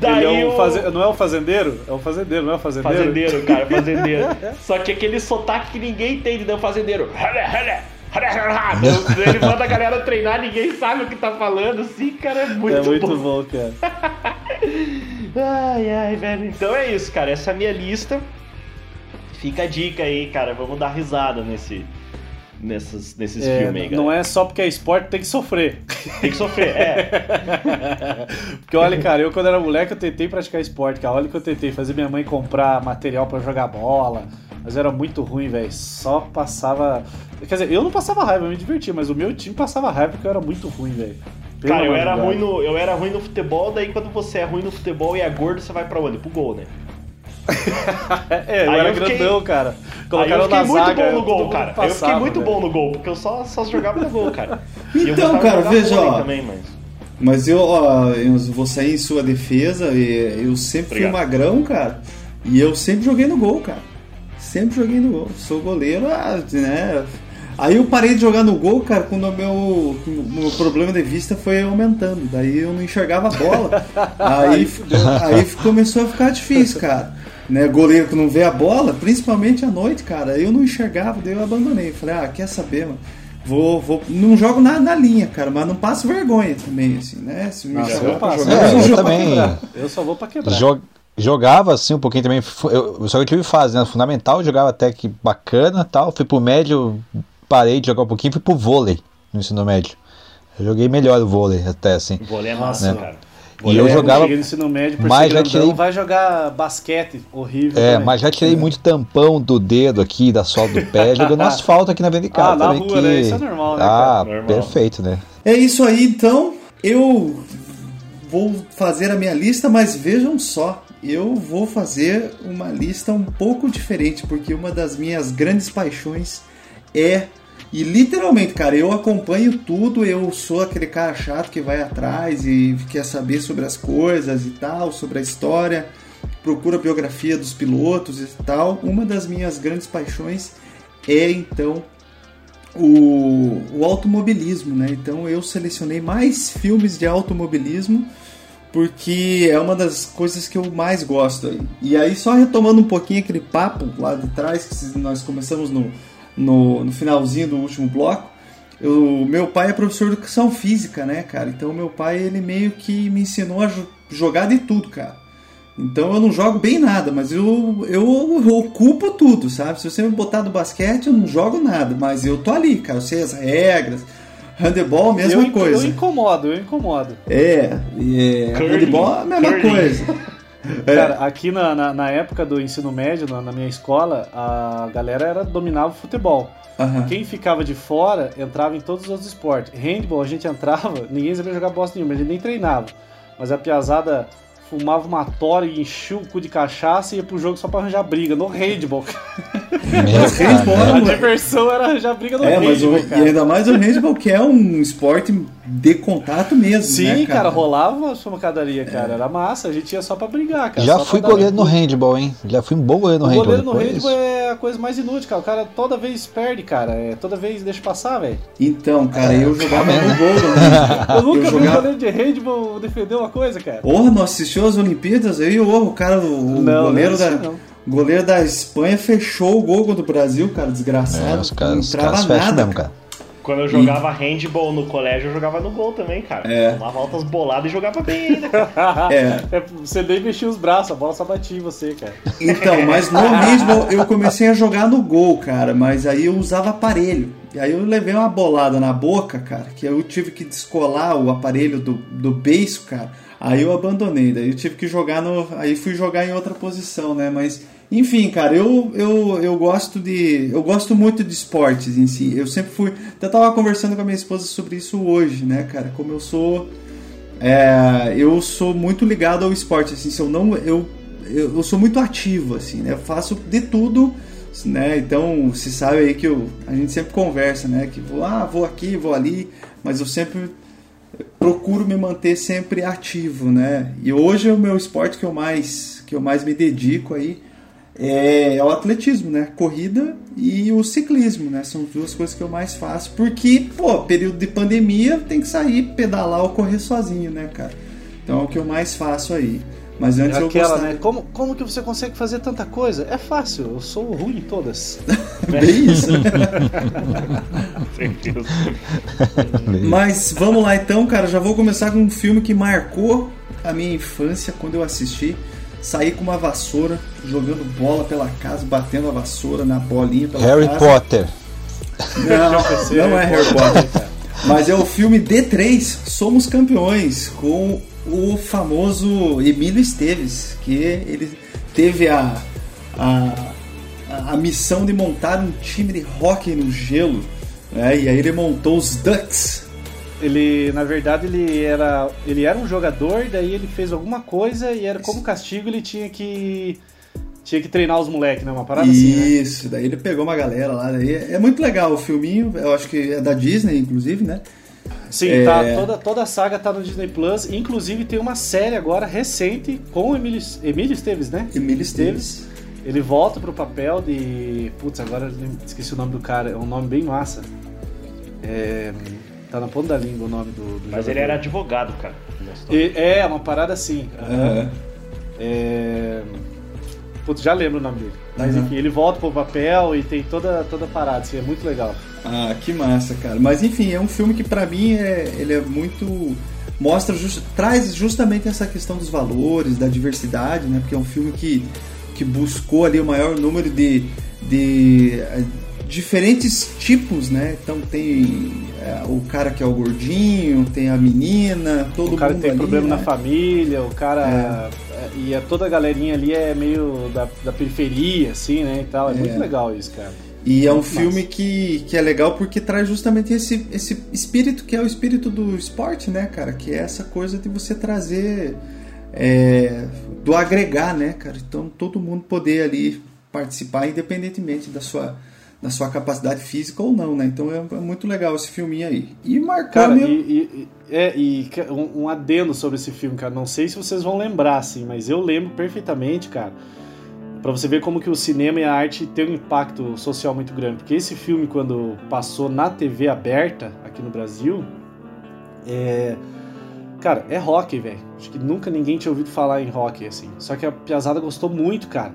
Daí Ele é um o- faze- Não é o fazendeiro? É o fazendeiro, não é o fazendeiro? Fazendeiro, cara, fazendeiro. Só que aquele sotaque que ninguém entende, né? O fazendeiro. Ele manda a galera treinar, ninguém sabe o que tá falando, assim, cara, é muito, é muito bom. bom, cara. ai, ai, velho. Então é isso, cara. Essa é a minha lista. Fica a dica aí, cara. Vamos dar risada nesse, nesses, nesses É, filmes aí, cara. não é só porque é esporte, tem que sofrer. Tem que sofrer, é. Porque olha, cara, eu quando era moleque eu tentei praticar esporte, cara. Olha que eu tentei fazer minha mãe comprar material pra jogar bola. Mas era muito ruim, velho. Só passava. Quer dizer, eu não passava raiva, eu me divertia, mas o meu time passava raiva porque eu era muito ruim, velho. Cara, eu era, ruim no, eu era ruim no futebol, daí quando você é ruim no futebol e é gordo, você vai pra onde? Pro gol, né? É, eu Aí era eu fiquei- grandão, cara. Aí Colocaram eu fiquei na muito zaga, bom no gol, cara. eu fiquei muito velho. bom no gol, porque eu só, só jogava no gol, cara. Eu Então, cara, veja, ó. também, mas... Mas eu, ó, eu vou sair em sua defesa. e Eu sempre Obrigado. fui magrão, cara. E eu sempre joguei no gol, cara. Sempre joguei no gol. Sou goleiro, ah, né? Aí eu parei de jogar no gol, cara, quando o meu, meu problema de vista foi aumentando. Daí eu não enxergava a bola. aí, aí começou a ficar difícil, cara. Né, goleiro que não vê a bola, principalmente à noite, cara. Eu não enxergava, daí eu abandonei. Falei, ah, quer saber, mano? Vou, vou, não jogo nada na linha, cara, mas não passo vergonha também, assim, né? Se me Nossa, eu passo. jogar, É, eu eu também. Eu só vou pra quebrar. Jo- Jogava assim um pouquinho também. Eu, só que eu tive fase, né? Fundamental, jogava até que bacana tal. Fui pro médio, parei de jogar um pouquinho, fui pro vôlei no ensino médio. Eu joguei melhor o vôlei até assim. Vôlei é massa, né? cara. E eu Quando jogava. Cheguei no ensino médio, por Mas ser já tirei- vai jogar basquete, horrível É, também. mas já tirei muito tampão do dedo aqui, da sola do pé, jogando asfalto aqui na frente de casa Ah, na também. rua, que... né? Isso é normal, né, Ah? Normal. perfeito, né? É isso aí, então. Eu vou fazer a minha lista, mas vejam só, eu vou fazer uma lista um pouco diferente, porque uma das minhas grandes paixões é. E literalmente, cara, eu acompanho tudo, eu sou aquele cara chato que vai atrás e quer saber sobre as coisas e tal, sobre a história, procura a biografia dos pilotos e tal. Uma das minhas grandes paixões é então o, o automobilismo, né? Então eu selecionei mais filmes de automobilismo porque é uma das coisas que eu mais gosto. E aí só retomando um pouquinho aquele papo lá de trás que nós começamos no, no, no finalzinho do último bloco. O meu pai é professor de educação física, né, cara? Então meu pai ele meio que me ensinou a jo- jogar de tudo, cara. Então eu não jogo bem nada, mas eu, eu ocupo tudo, sabe? Se você me botar do basquete, eu não jogo nada, mas eu tô ali, cara. Eu sei as regras. Handebol, mesma eu, coisa. Eu incomodo, eu incomodo. É, é handebol é a mesma coisa. É. Cara, aqui na, na, na época do ensino médio, na, na minha escola, a galera era dominava o futebol. Aham. Quem ficava de fora entrava em todos os outros esportes. Handball, a gente entrava, ninguém sabia jogar bosta nenhuma, a gente nem treinava. Mas a piazada fumava uma tora e enchia o cu de cachaça e ia pro jogo só pra arranjar briga no handball. Handball cara, A diversão era arranjar briga no É, mas o, handball, e ainda mais o handball, que é um esporte de contato mesmo, Sim, né, cara, rolava uma pancadaria, cara. Era massa, a gente ia só pra brigar, cara. Já só fui goleiro no handball, hein? Já fui um bom goleiro no O handball. goleiro no handball é a coisa mais inútil, cara. O cara toda vez perde, cara. É, toda vez deixa passar, velho. Então, cara, eu jogava é, no gol do handball. Eu nunca vi um jogava- goleiro de handball defender uma coisa, cara. Porra, não assistiu as Olimpíadas aí? Ô, o cara, o, Não, goleiro não da. não. goleiro da Espanha fechou o gol contra o Brasil, cara, desgraçado. É, os caras, não os entrava caras fecham nada, mesmo, cara. Quando eu jogava handball no colégio, eu jogava no gol também, cara. É. Tomava altas boladas e jogava bem ainda, cara. É. É, você nem mexia os braços, a bola só batia em você, cara. Então, mas no handball eu comecei a jogar no gol, cara, mas aí eu usava aparelho. E aí eu levei uma bolada na boca, cara, que eu tive que descolar o aparelho do, do beiço, cara. Aí eu abandonei, daí eu tive que jogar no. Aí fui jogar em outra posição, né? Mas, enfim, cara, eu, eu, eu gosto de. Eu gosto muito de esportes em si. Eu sempre fui. Até tava conversando com a minha esposa sobre isso hoje, né, cara? Como eu sou. É, eu sou muito ligado ao esporte, assim, se eu não. Eu, eu, eu sou muito ativo, assim, né? Eu faço de tudo, né? Então, se sabe aí que eu, a gente sempre conversa, né? Que vou, ah, vou aqui, vou ali, mas eu sempre procuro me manter sempre ativo, né? E hoje é o meu esporte que eu mais que eu mais me dedico aí é, é o atletismo, né? Corrida e o ciclismo, né? São duas coisas que eu mais faço, porque, pô, período de pandemia tem que sair, pedalar ou correr sozinho, né, cara? Então é o que eu mais faço aí. Mas antes É eu aquela, gostava. né? Como, como que você consegue fazer tanta coisa? É fácil, eu sou ruim em todas. Bem isso. Mas vamos lá então, cara. Já vou começar com um filme que marcou a minha infância quando eu assisti. Saí com uma vassoura, jogando bola pela casa, batendo a vassoura na bolinha pela Harry casa. Potter. Não, não é Harry Potter. Mas é o filme D3, Somos Campeões, com o famoso Emílio Esteves, que ele teve a, a, a missão de montar um time de hockey no gelo. Né? E aí ele montou os Ducks. Ele, na verdade, ele era, ele era um jogador, daí ele fez alguma coisa e era como castigo ele tinha que tinha que treinar os moleques, né? Uma parada assim, né? Isso, daí ele pegou uma galera lá. Daí é muito legal o filminho, eu acho que é da Disney, inclusive, né? Sim, É. tá, toda, toda a saga tá no Disney Plus. Inclusive tem uma série agora recente com o Emílio, Emílio Esteves, né? Emílio Esteves. Ele volta pro papel de. Putz, agora esqueci o nome do cara. É um nome bem massa. É, Tá na ponta da língua o nome do. do Mas jogador. ele era advogado, cara. E- É, uma parada assim. Aham. É... Putz, já lembro o nome dele. Mas Uhum. enfim, ele volta pro papel e tem toda, toda a parada, assim, é muito legal. Ah, que massa, cara. Mas enfim, é um filme que pra mim é, ele é muito mostra just- traz justamente essa questão dos valores, da diversidade, né? Porque é um filme que, que buscou ali o maior número de, de diferentes tipos, né? Então tem eh, o cara que é o gordinho, tem a menina, todo o cara mundo tem ali, problema né? na família, o cara. é, E é, toda a galerinha ali é meio da, da periferia, assim, né? E tal. É, É. muito legal isso, cara. E é um filme que, que é legal porque traz justamente esse, esse espírito que é o espírito do esporte, né, cara? Que é essa coisa de você trazer é, do agregar, né, cara? Então todo mundo poder ali participar independentemente da sua, da sua capacidade física ou não, né? Então é, é muito legal esse filminho aí. E marcou Cara, meu... e, e- é, e um, um adendo sobre esse filme, cara. Não sei se vocês vão lembrar, assim, mas eu lembro perfeitamente, cara. Pra você ver como que o cinema e a arte tem um impacto social muito grande. Porque esse filme, quando passou na TV aberta aqui no Brasil, é. Cara, é rock, velho. Acho que nunca ninguém tinha ouvido falar em rock, assim. Só que a Piazada gostou muito, cara.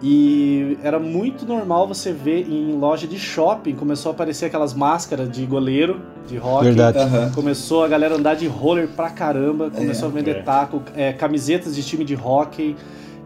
E era muito normal você ver em loja de shopping, começou a aparecer aquelas máscaras de goleiro, de rock. Verdade. Aham. Começou a galera andar de roller pra caramba, começou a vender é. taco, é, camisetas de time de hockey,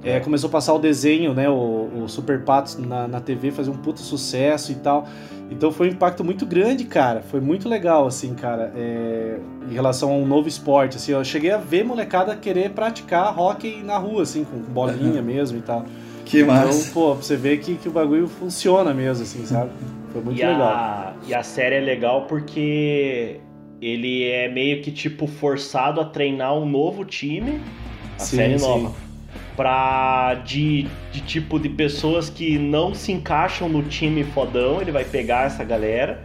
é, começou a passar o desenho, né, o, o Super Patos na, na TV, fazer um puta sucesso e tal. Então foi um impacto muito grande, cara. Foi muito legal, assim, cara, é, em relação a um novo esporte. Assim, eu cheguei a ver molecada querer praticar hockey na rua, assim, com bolinha mesmo e tal. Que massa. Então, pô, pra você ver que, que o bagulho funciona mesmo, assim, sabe? Foi muito e, legal. a, e a série é legal porque ele é meio que tipo forçado a treinar um novo time, a Sim, série sim. nova, pra de, de tipo de pessoas que não se encaixam no time fodão, ele vai pegar essa galera.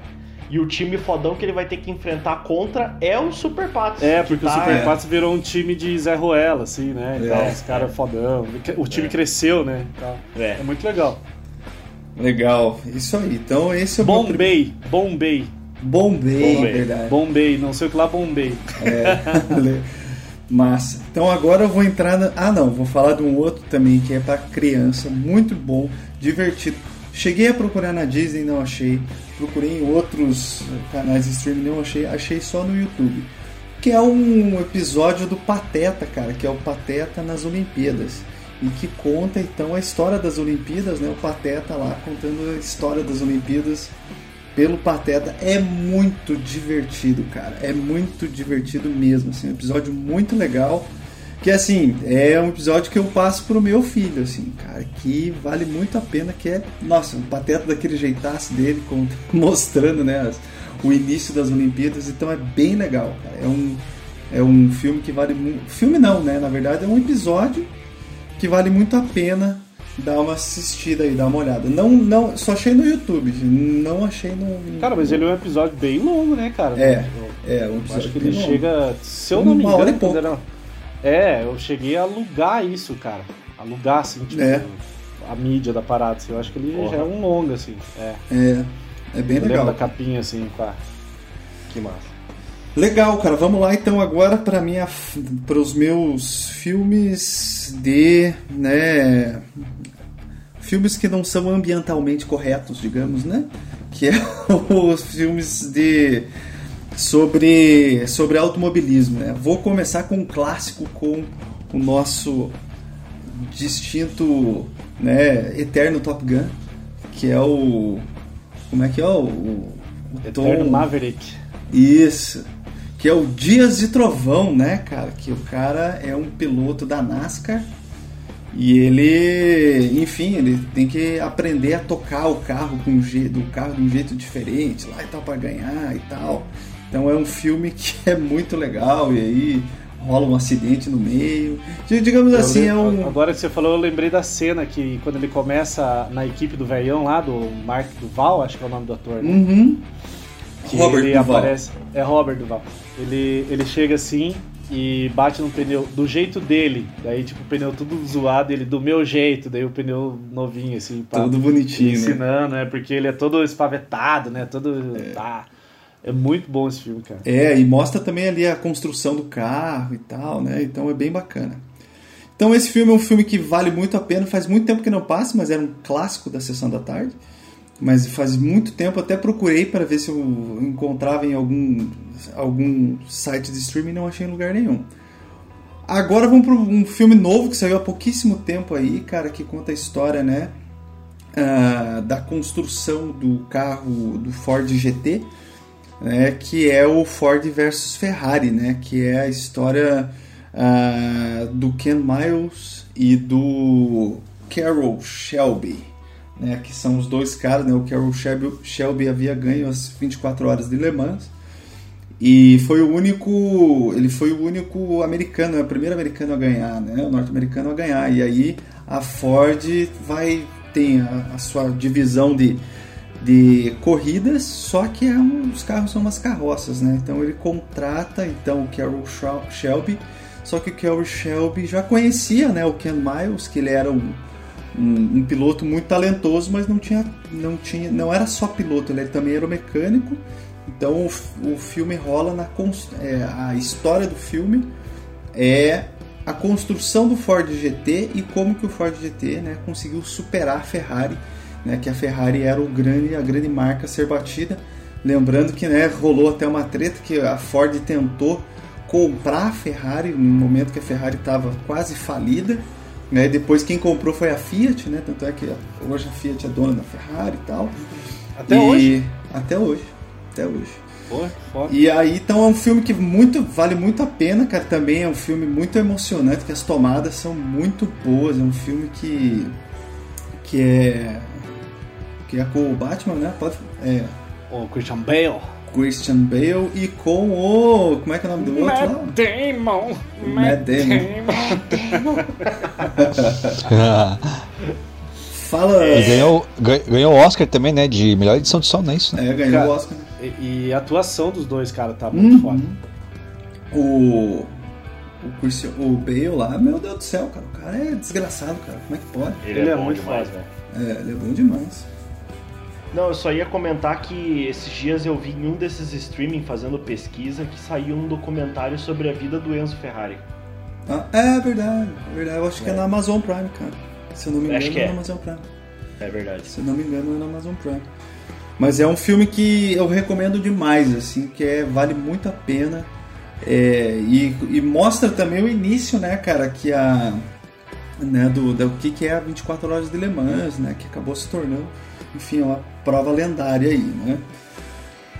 E o time fodão que ele vai ter que enfrentar contra é o Super Patos. É, que porque tá- o Super é. Patos virou um time de Zé Ruela, assim, né? E É, tal, os caras fodão. O time É. cresceu, né? e tal. É. É muito legal. Legal. Isso aí. Então esse é o meu Bombay, Bombay, Bombay, Bombay. verdade. Bombay, não sei o que lá, Bombay. É, massa. Então agora eu vou entrar na... Ah não, vou falar de um outro também que é pra criança, muito bom, divertido. Cheguei a procurar na Disney, não achei. Procurei em outros canais de streaming, não achei. Achei só no YouTube. Que é um episódio do Pateta, cara, que é o Pateta nas Olimpíadas. E que conta então a história das Olimpíadas, né? O Pateta lá contando a história das Olimpíadas pelo Pateta. É muito divertido, cara. É muito divertido mesmo. Assim, um episódio muito legal. Que assim, é um episódio que eu passo pro meu filho, assim, cara, que vale muito a pena, que é, nossa, um pateta daquele jeitaço dele, com- mostrando, né, as- o início das Olimpíadas, então é bem legal, cara. É um, é um filme que vale muito. Filme não, né? Na verdade é um episódio que vale muito a pena dar uma assistida aí, dar uma olhada. Não, não, só achei no YouTube, não achei no. Cara, mas ele é um episódio bem longo, né, cara? É, É, um episódio acho que ele longo. chega. Se eu não me hora e engano, pouco. era- É, eu cheguei a alugar isso, cara. Alugar, assim, tipo, É. a mídia da parada. Assim. Eu acho que ele Porra. já é um longo, assim. É. É, é bem eu legal. da capinha, assim, com a. Que massa. Legal, cara. Vamos lá então agora para minha para os meus filmes de, né, filmes que não são ambientalmente corretos, digamos, né? Que é os filmes de sobre sobre automobilismo, né? Vou começar com um clássico com o nosso distinto, né, eterno Top Gun, que é o como é que é o, o Eterno Tom... Maverick. Isso que é o Dias de Trovão, né, cara? Que o cara é um piloto da NASCAR e ele, enfim, ele tem que aprender a tocar o carro com um jeito, o carro de um jeito diferente lá e tal para ganhar e tal. Então é um filme que é muito legal e aí rola um acidente no meio. Digamos eu assim, lembro, é um. Agora que você falou, eu lembrei da cena que quando ele começa na equipe do velhão lá, do Mark Duval, acho que é o nome do ator. Né? Uhum. Que Robert ele Duval. aparece. É Robert Duval. Ele, ele chega assim e bate no pneu do jeito dele. Daí, tipo, o pneu tudo zoado, ele do meu jeito, daí o pneu novinho, assim, pá, todo bonitinho. Né? Ensinando, né? Porque ele é todo espavetado, né? Todo. É. Tá. É muito bom esse filme, cara. É, e mostra também ali a construção do carro e tal, né? Então é bem bacana. Então esse filme é um filme que vale muito a pena, faz muito tempo que não passa, mas era um clássico da sessão da tarde mas faz muito tempo até procurei para ver se eu encontrava em algum, algum site de streaming e não achei em lugar nenhum. Agora vamos para um filme novo que saiu há pouquíssimo tempo aí, cara, que conta a história, né, uh, da construção do carro do Ford GT, né, que é o Ford versus Ferrari, né, que é a história uh, do Ken Miles e do Carroll Shelby né, que são os dois caras, né, o Carroll Shelby, Shelby havia ganho as 24 horas de Le Mans e foi o único, ele foi o único americano, é o primeiro americano a ganhar, né, o norte-americano a ganhar. E aí a Ford vai tem a, a sua divisão de, de corridas, só que é um, os carros são umas carroças, né? Então ele contrata então o Carroll Shelby, só que o Carroll Shelby já conhecia, né, o Ken Miles, que ele era um um, um, piloto muito talentoso, mas não tinha, não tinha, não era só piloto, ele também era mecânico. Então o, o filme rola na é, a história do filme é a construção do Ford GT e como que o Ford GT né, conseguiu superar a Ferrari, né, que a Ferrari era o grande, a grande marca a ser batida. Lembrando que né, rolou até uma treta que a Ford tentou comprar a Ferrari no momento que a Ferrari estava quase falida né? Depois quem comprou foi a Fiat, né? Tanto é que hoje a Fiat é dona da Ferrari e tal. Até e... hoje? Até hoje. Até hoje. Pô, e aí, então é um filme que muito vale muito a pena, cara. Também é um filme muito emocionante, que as tomadas são muito boas. É um filme que que é que é com o Batman, né? Pode, é, o Christian Bale. Christian Bale e com o. Como é que é o nome do Matt outro? Matt Damon. Matt Damon. Fala. E ganhou, ganhou o Oscar também, né? De melhor edição de som, não é isso? Né? É, ganhou o Oscar. E, e, a atuação dos dois, cara, tá muito uhum. foda. O. O, Christian, o Bale lá, meu Deus do céu, cara. O cara é desgraçado, cara. Como é que pode? Ele, ele é, é, bom demais, velho. É, ele é bom demais. Não, eu só ia comentar que esses dias eu vi em um desses streaming fazendo pesquisa que saiu um documentário sobre a vida do Enzo Ferrari. Ah, é verdade, é verdade. Eu acho é. que é na Amazon Prime, cara. Se eu não me engano, é, é na Amazon Prime. É verdade. Se eu não me engano, é na Amazon Prime. Mas é um filme que eu recomendo demais, assim, que é, vale muito a pena. É, e, e, mostra também o início, né, cara, que a. Né, do, do que, que é a 24 Horas de Le Mans, né, que acabou se tornando enfim, é uma prova lendária aí, né?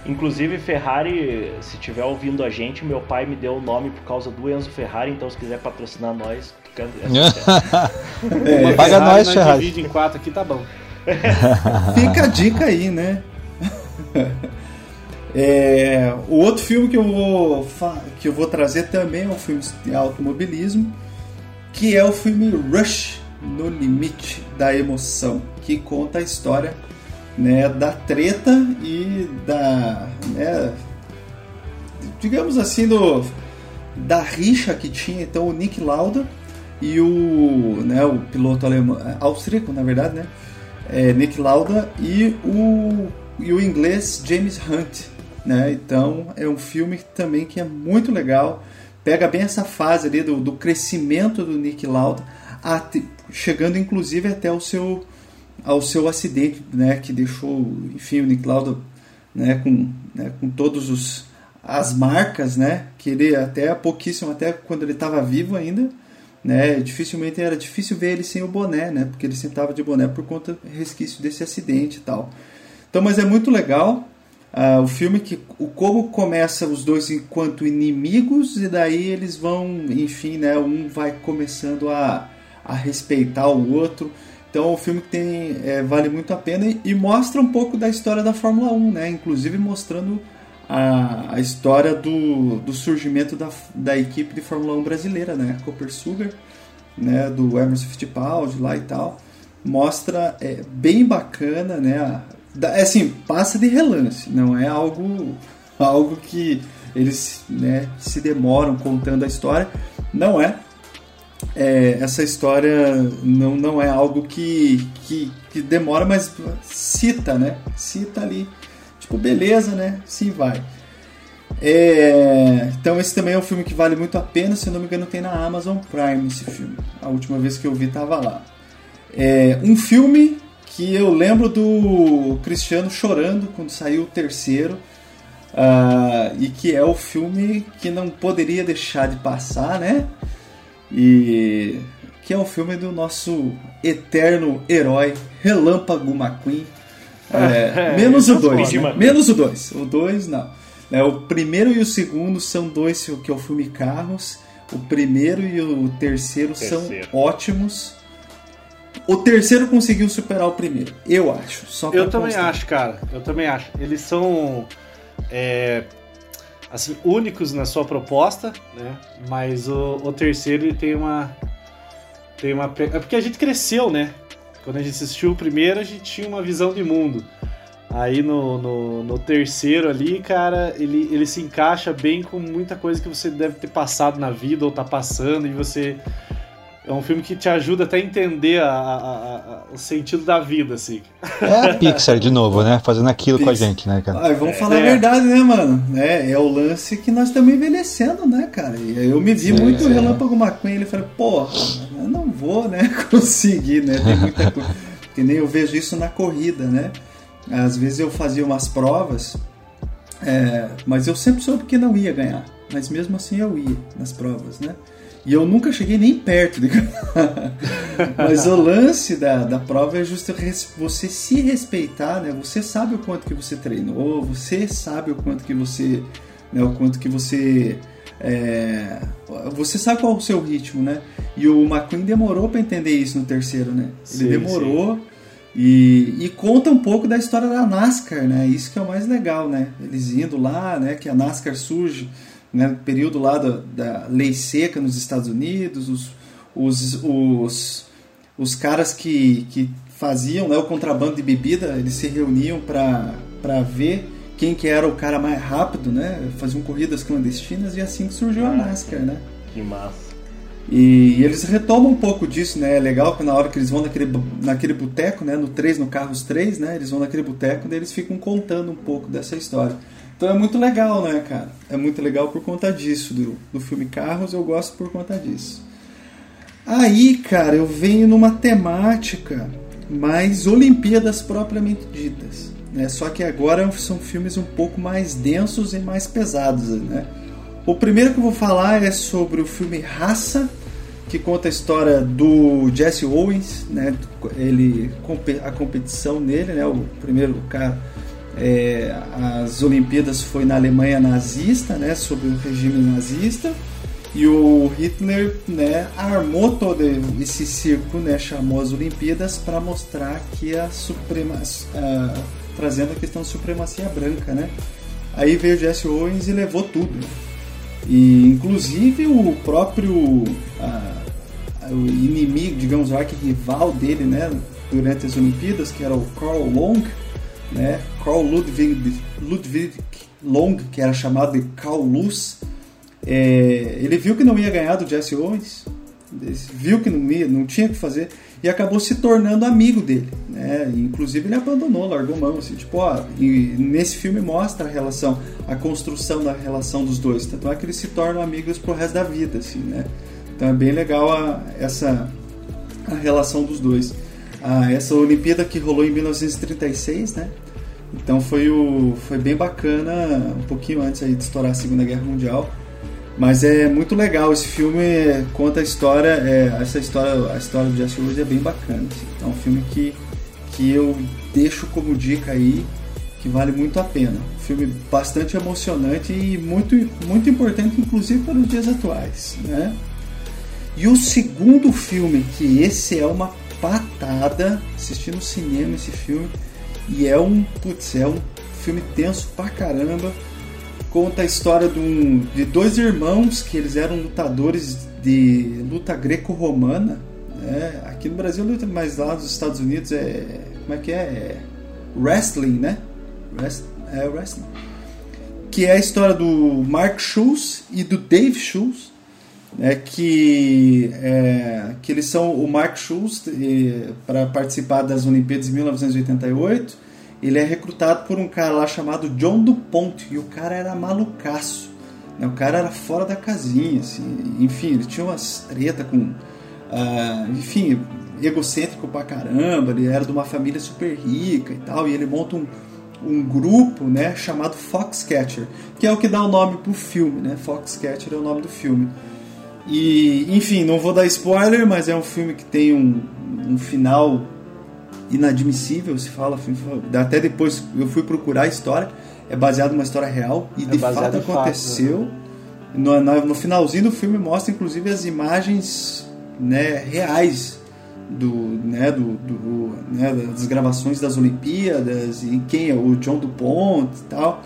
Inclusive, Ferrari, se tiver ouvindo a gente, meu pai me deu o nome por causa do Enzo Ferrari, então se quiser patrocinar nós, é, paga nós, Ferrari. Divide em quatro aqui, tá bom. Fica a dica aí, né? É, o outro filme que eu, vou, que eu vou trazer também é um filme de automobilismo, que é o filme Rush no Limite da Emoção que conta a história né, da treta e da. Né, digamos assim, do, da rixa que tinha então o Nick Lauda e o, né, o piloto alemão, é, austríaco, na verdade, né? É, Nick Lauda e o, e o inglês James Hunt, né? Então é um filme também que é muito legal. Pega bem essa fase ali do, do crescimento do Nick Lauda, até, chegando inclusive até o seu ao seu acidente, né, que deixou, enfim, o Nick Lauda, né, com, né, com todos os as marcas, né, que ele até pouquíssimo, até quando ele estava vivo ainda, né, dificilmente era difícil ver ele sem o boné, né, porque ele sempre estava de boné por conta resquício desse acidente e tal. Então, mas é muito legal uh, o filme que o como começa os dois enquanto inimigos e daí eles vão, enfim, né, um vai começando a, a respeitar o outro. Então um filme tem, é, vale muito a pena e, e, mostra um pouco da história da Fórmula 1, né? Inclusive mostrando a, a história do, do surgimento da, da equipe de Fórmula 1 brasileira, né? Cooper Sugar, né? Do Emerson Fittipaldi lá e tal. Mostra é, bem bacana, né? É assim, passa de relance, não é algo, algo que eles né, se demoram contando a história. Não é, é, essa história não, não é algo que, que, que, demora, mas cita, né? Cita ali. Tipo, beleza, né? Sim, vai. É, então esse também é um filme que vale muito a pena, se não me engano tem na Amazon Prime esse filme. A última vez que eu vi tava lá. É, um filme que eu lembro do Cristiano chorando quando saiu o terceiro. Uh, e que é o filme que não poderia deixar de passar, né? E que é o filme do nosso eterno herói Relâmpago McQueen. É, é, menos o 2. Né? Menos o 2. O 2 não. É, o primeiro e o segundo são dois que é o filme Carros. O primeiro e o terceiro, terceiro. são ótimos. O terceiro conseguiu superar o primeiro, eu acho. Só eu também constar. acho, cara. Eu também acho. Eles são. É, assim, únicos na sua proposta, né? Mas o, o terceiro tem uma. Tem uma. É porque a gente cresceu, né? Quando a gente assistiu o primeiro, a gente tinha uma visão de mundo. Aí no, no, no, terceiro ali, cara, ele, ele se encaixa bem com muita coisa que você deve ter passado na vida ou tá passando, e você é um filme que te ajuda até a entender a, a, a, o sentido da vida, assim. É a Pixar de novo, né? Fazendo aquilo Pixar. com a gente, né, cara? Ah, vamos é, falar é. a verdade, né, mano? É, é o lance que nós estamos envelhecendo, né, cara? E eu me vi Sim, muito é. Relâmpago McQueen, ele falou, porra, eu não vou, né, conseguir, né? Tem muita coisa. que nem eu vejo isso na corrida, né? Às vezes eu fazia umas provas, é, mas eu sempre soube que não ia ganhar. Mas mesmo assim eu ia nas provas, né? E eu nunca cheguei nem perto de Mas o lance da, da prova é justo você se respeitar, né? Você sabe o quanto que você treinou, você sabe o quanto que você. Né, o quanto que você. É, você sabe qual é o seu ritmo, né? E o McQueen demorou para entender isso no terceiro, né? Ele sim, demorou. Sim. E, e, conta um pouco da história da NASCAR, né? Isso que é o mais legal, né? Eles indo lá, né? Que a NASCAR surge né, período lá da, da, lei seca nos Estados Unidos, os, os, os, os caras que, que faziam né, o contrabando de bebida, eles se reuniam para ver quem que era o cara mais rápido, né? Faziam corridas clandestinas e assim que surgiu a NASCAR, né? Que massa. E, e, eles retomam um pouco disso, né? É legal que na hora que eles vão naquele, naquele boteco, né? No 3, no Carros 3, né? Eles vão naquele boteco e eles ficam contando um pouco dessa história. Então é muito legal, né, cara? É muito legal por conta disso. Do, do filme Carros eu gosto por conta disso. Aí, cara, eu venho numa temática mais Olimpíadas propriamente ditas. Né? Só que agora são filmes um pouco mais densos e mais pesados, né? O primeiro que eu vou falar é sobre o filme Raça, que conta a história do Jesse Owens, né? Ele a competição nele, né? O primeiro cara é, as Olimpíadas foi na Alemanha nazista, né, sob o regime nazista, e o Hitler né, armou todo esse circo, né, chamou as Olimpíadas para mostrar que a supremacia, trazendo a questão da supremacia branca, né. Aí veio Jesse Owens e levou tudo. E inclusive o próprio o inimigo, digamos, o arqui-rival dele, né, durante as Olimpíadas, que era o Carl Long, né? Carl Ludwig, Ludwig Long, que era chamado de Carl Luz, é, ele viu que não ia ganhar do Jesse Owens viu que não, ia, não tinha o que fazer e acabou se tornando amigo dele. Né? Inclusive ele abandonou, largou mão. Assim, tipo, ó, nesse filme mostra a relação, a construção da relação dos dois. Tanto é que eles se tornam amigos pro resto da vida. Assim, né? Então é bem legal a, essa a relação dos dois. Ah, essa Olimpíada que rolou em 1936, né? Então foi, o, foi bem bacana, um pouquinho antes aí de estourar a Segunda Guerra Mundial. Mas é muito legal esse filme, conta a história, é, essa história, a história do Jesse Rose é bem bacana. Assim. É um filme que, que eu deixo como dica aí, que vale muito a pena. Um filme bastante emocionante e muito, muito importante, inclusive para os dias atuais. Né? E o segundo filme, que esse é uma patada, assisti no cinema esse filme, e é um, putz, é um filme tenso pra caramba conta a história de, um, de dois irmãos que eles eram lutadores de luta greco-romana. Né? Aqui no Brasil, mas lá nos Estados Unidos é. Como é que é? é wrestling, né? Rest, é wrestling. Que é a história do Mark Schultz e do Dave Schultz. Né, que, é, que eles são o Mark Schultz para participar das Olimpíadas de 1988 ele é recrutado por um cara lá chamado John DuPont, e o cara era malucaço. Né? O cara era fora da casinha, assim. enfim, ele tinha umas treta com. Uh, enfim, egocêntrico pra caramba, ele era de uma família super rica e tal, e ele monta um, um grupo né, chamado Foxcatcher, que é o que dá o nome pro filme, né? Foxcatcher é o nome do filme. E, enfim, não vou dar spoiler, mas é um filme que tem um, um final inadmissível, se fala. Até depois eu fui procurar a história, é baseado numa história real e é de fato aconteceu. Fato, né? no, no, finalzinho do filme mostra inclusive as imagens né, reais do, né, do, do né, das gravações das Olimpíadas e quem é o John DuPont e tal.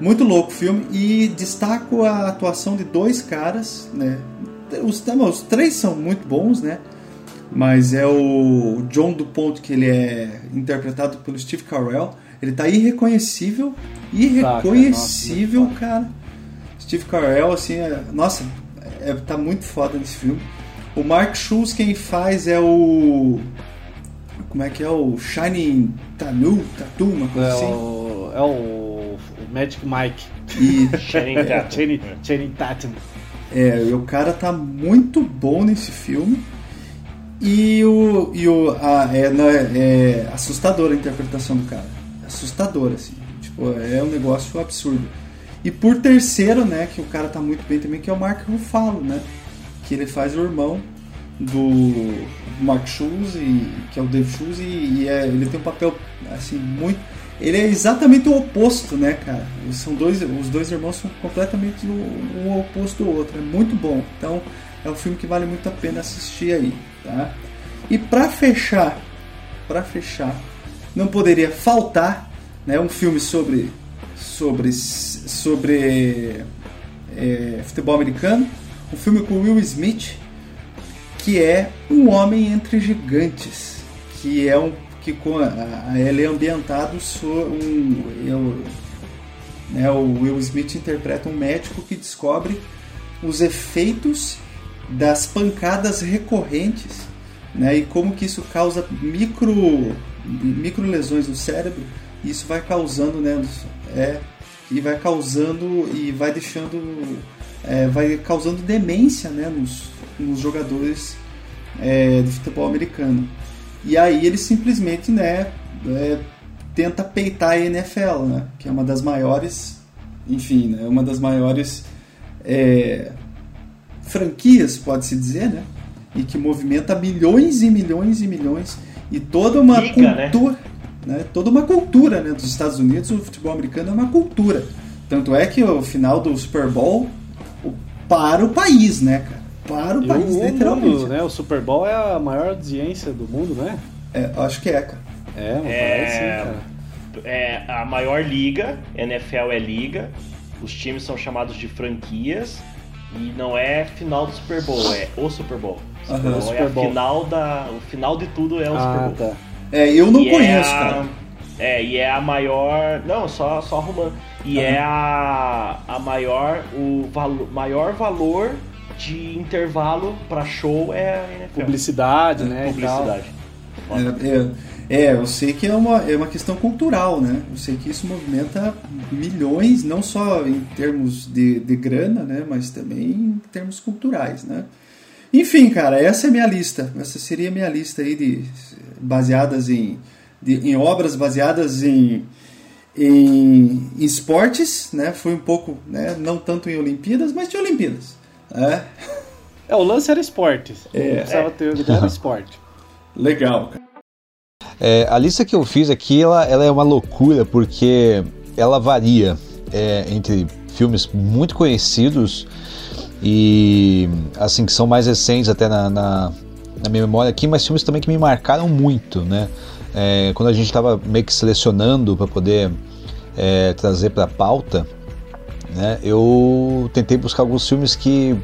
Muito louco o filme e destaco a atuação de dois caras, né? Os, os três são muito bons, né? mas é o John DuPont que ele é interpretado pelo Steve Carell. Ele tá irreconhecível, irreconhecível, tá, cara. Nossa, Steve Carell, assim, é, nossa, é, tá muito foda nesse filme. O Mark Schultz quem faz é o como é que é o Shining Tanu, Tatu, uma coisa é assim. O, é o, Magic Mike. E Shining Tatum. Shining Tatum. É, o cara tá muito bom nesse filme. E o. E o a, é, é, é assustadora a interpretação do cara. Assustadora, assim. Tipo, é um negócio absurdo. E por terceiro, né, que o cara tá muito bem também, que é o Mark Ruffalo, né? Que ele faz o irmão do Mark Schultz, e, que é o Dave Schultz, e, e é, ele tem um papel, assim, muito... Ele é exatamente o oposto, né, cara? São dois, os dois irmãos são completamente um, um oposto do outro. É muito bom. Então, é um filme que vale muito a pena assistir aí. Tá? E para fechar, para fechar, não poderia faltar né, um filme sobre sobre sobre é, futebol americano, um filme com Will Smith que é Um Homem entre Gigantes, que é um que com a, a, ele é ambientado sobre um eu, né, o Will Smith interpreta um médico que descobre os efeitos das pancadas recorrentes né, e como que isso causa micro, micro lesões no cérebro isso vai causando né, é, e vai causando e vai deixando é, vai causando demência né, nos, nos jogadores é, de futebol americano e aí ele simplesmente né, é, tenta peitar a NFL né, que é uma das maiores enfim né, uma das maiores é, franquias, pode-se dizer, né? E que movimenta milhões e milhões e milhões e toda uma Liga, né? cultura, né? né? Toda uma cultura, né? Dos Estados Unidos, o futebol americano é uma cultura. Tanto é que o final do Super Bowl para o país, né, cara? Para o país, o literalmente. Mundo, né? O Super Bowl é a maior audiência do mundo, né? É, acho que é, cara. É, é... Sim, cara. É a maior liga, NFL é liga, os times são chamados de franquias e não é final do Super Bowl, é o Super Bowl. Super Bowl Super é a final da. O final de tudo é o ah, Super Bowl. Tá. É, eu não e conheço, é a, cara. É, e é a maior. Não, só, só arrumando. E é a, a maior. O valo, maior valor de intervalo para show é. Publicidade, né? Publicidade. É, é, é, eu sei que é uma, é uma questão cultural, né? Eu sei que isso movimenta milhões, não só em termos de, de grana, né? Mas também em termos culturais, né? Enfim, cara, essa é a minha lista. Essa seria a minha lista aí de baseadas em, de, em obras baseadas em, em, em, esportes, né? Foi um pouco, né? Não tanto em Olimpíadas, mas de Olimpíadas. Né? É, o lance era esporte. É, precisava ter era esporte. Legal, cara. É, a lista que eu fiz aqui, ela, ela é uma loucura porque ela varia é, entre filmes muito conhecidos e assim que são mais recentes até na, na, na, minha memória aqui, mas filmes também que me marcaram muito, né? É, quando a gente estava meio que selecionando para poder é, trazer para a pauta, né? Eu tentei buscar alguns filmes que,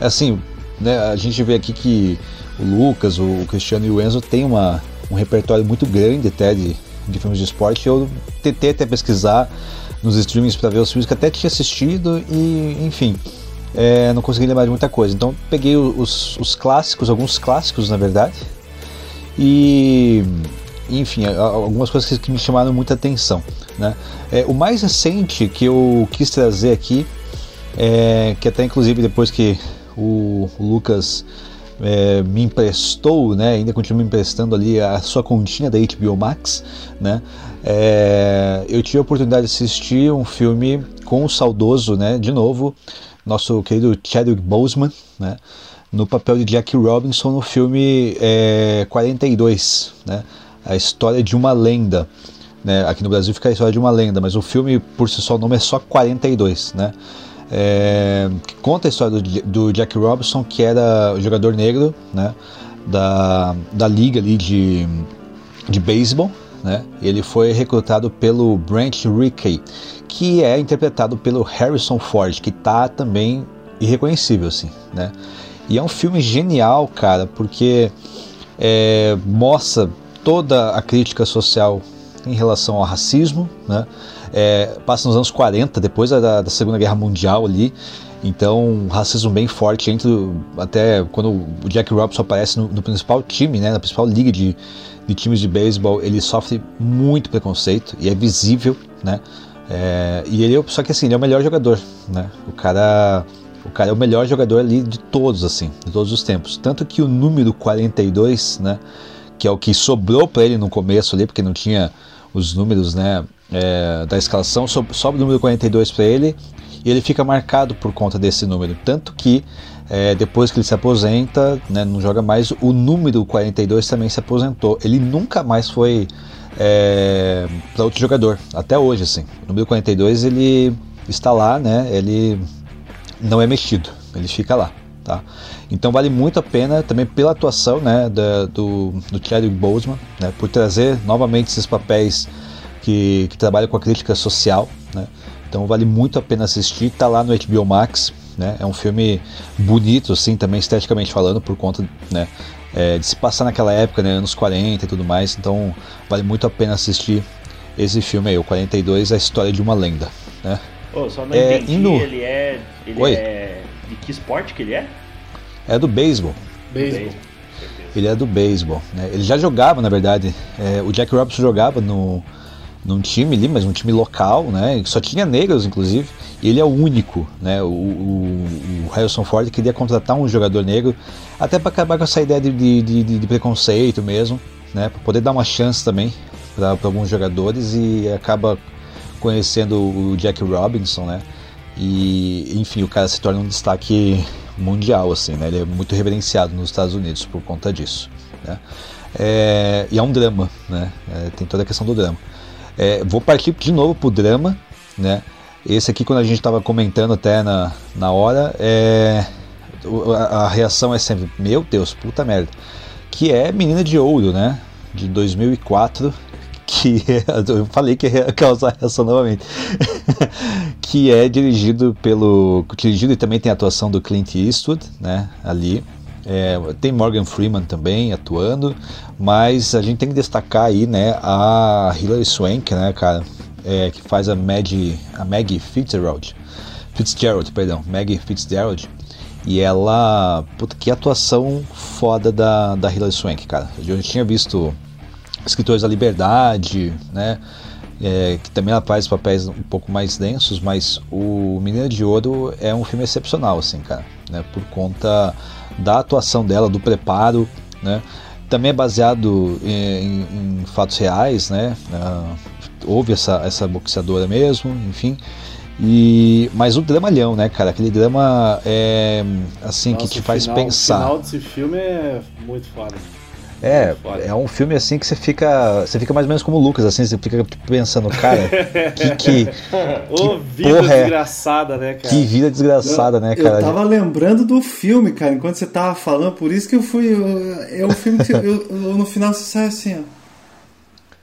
assim, né? A gente vê aqui que o Lucas, o Cristiano e o Enzo têm uma um repertório muito grande até de, de filmes de esporte. Eu tentei até pesquisar nos streamings para ver os filmes que até tinha assistido e, enfim, é, não consegui lembrar de muita coisa. Então peguei os, os clássicos, alguns clássicos na verdade, e enfim, algumas coisas que, me chamaram muita atenção. Né? É, o mais recente que eu quis trazer aqui, é, que até inclusive depois que o, Lucas é, me emprestou, né, ainda continua me emprestando ali a sua continha da HBO Max, né, é, eu tive a oportunidade de assistir um filme com o saudoso, né, de novo, nosso querido Chadwick Boseman, né, no papel de Jack Robinson no filme é, 42, né, a história de uma lenda. Né, aqui no Brasil fica a história de uma lenda, mas o filme por si só o nome é só 42, né? é, que conta a história do, do, Jack Robinson, que era o jogador negro né, da, da liga ali de, de beisebol. Né? Ele foi recrutado pelo Brent Rickey, que é interpretado pelo Harrison Ford, que tá também irreconhecível, assim, né? E é um filme genial, cara, porque é, mostra toda a crítica social em relação ao racismo, né? É, passa nos anos 40, depois da, da, Segunda Guerra Mundial ali. Então, um racismo bem forte entre até quando o Jack Robinson aparece no, no principal time, né, na principal liga de, de times de beisebol, ele sofre muito preconceito e é visível, né? É, e ele, só que assim, ele é o melhor jogador, né? O cara, o cara é o melhor jogador ali de todos, assim, de todos os tempos. Tanto que o número 42, né? Que é o que sobrou para ele no começo ali, porque não tinha os números, né? é, da escalação, sobe, o número 42 para ele e ele fica marcado por conta desse número. Tanto que é, depois que ele se aposenta, né, não joga mais, o número 42 também se aposentou. Ele nunca mais foi é, para outro jogador, até hoje. Assim. O número 42 ele está lá, né, ele não é mexido, ele fica lá. Tá? Então vale muito a pena também pela atuação né, da, do, do Chadwick Boseman, né, por trazer novamente esses papéis que, que trabalha com a crítica social, né? Então vale muito a pena assistir, tá lá no HBO Max, né? É um filme bonito, assim, também esteticamente falando, por conta, né? É, de se passar naquela época, né, anos 40 e tudo mais, então vale muito a pena assistir esse filme aí, o 42, a história de uma lenda, né? Oh, só não é, entendi, indo... ele é... Ele Oi? é... Que esporte que ele é? É do beisebol. Beisebol. Ele é do beisebol, né? Ele já jogava, na verdade, é, o Jack Robinson jogava no num time ali, mas um time local, né? Só tinha negros, inclusive. E ele é o único, né? O, o, o Harrison Ford queria contratar um jogador negro, até para acabar com essa ideia de, de, de, de preconceito mesmo, né? Para poder dar uma chance também para alguns jogadores e acaba conhecendo o Jack Robinson, né? E enfim, o cara se torna um destaque mundial, assim, né? Ele é muito reverenciado nos Estados Unidos por conta disso, né? É, e é um drama, né? É, tem toda a questão do drama. É, vou partir de novo pro drama, né? Esse aqui, quando a gente estava comentando até na, na hora, é, a, a, reação é sempre: Meu Deus, puta merda. Que é Menina de Ouro, né? De 2004. Que é, eu falei que ia causar reação novamente. que é dirigido pelo. Dirigido e também tem a atuação do Clint Eastwood, né? Ali. É, tem Morgan Freeman também atuando, mas a gente tem que destacar aí, né, a Hilary Swank, né, cara, é, que faz a Maggie, a Maggie Fitzgerald, Fitzgerald, perdão, Maggie Fitzgerald, E ela. Puta, que atuação foda da, da Hilary Swank, cara. Eu já tinha visto Escritores da Liberdade, né? É, que também ela faz papéis um pouco mais densos, mas o Menina de Ouro é um filme excepcional, assim, cara, né? Por conta da atuação dela, do preparo, né? Também é baseado em, em fatos reais, né? Uh, houve essa, essa boxeadora mesmo, enfim. E, mas o dramalhão, né, cara? Aquele drama é assim Nossa, que te faz final, pensar. O final desse filme é muito foda. É, é um filme assim que você fica. Você fica mais ou menos como o Lucas, assim, você fica pensando, cara, que. que, Ô, vida é desgraçada, né, cara? Que vida desgraçada, né, cara? Eu tava lembrando do filme, cara, enquanto você tava falando, por isso que eu fui. É o filme que eu, eu, no final você sai assim, ó.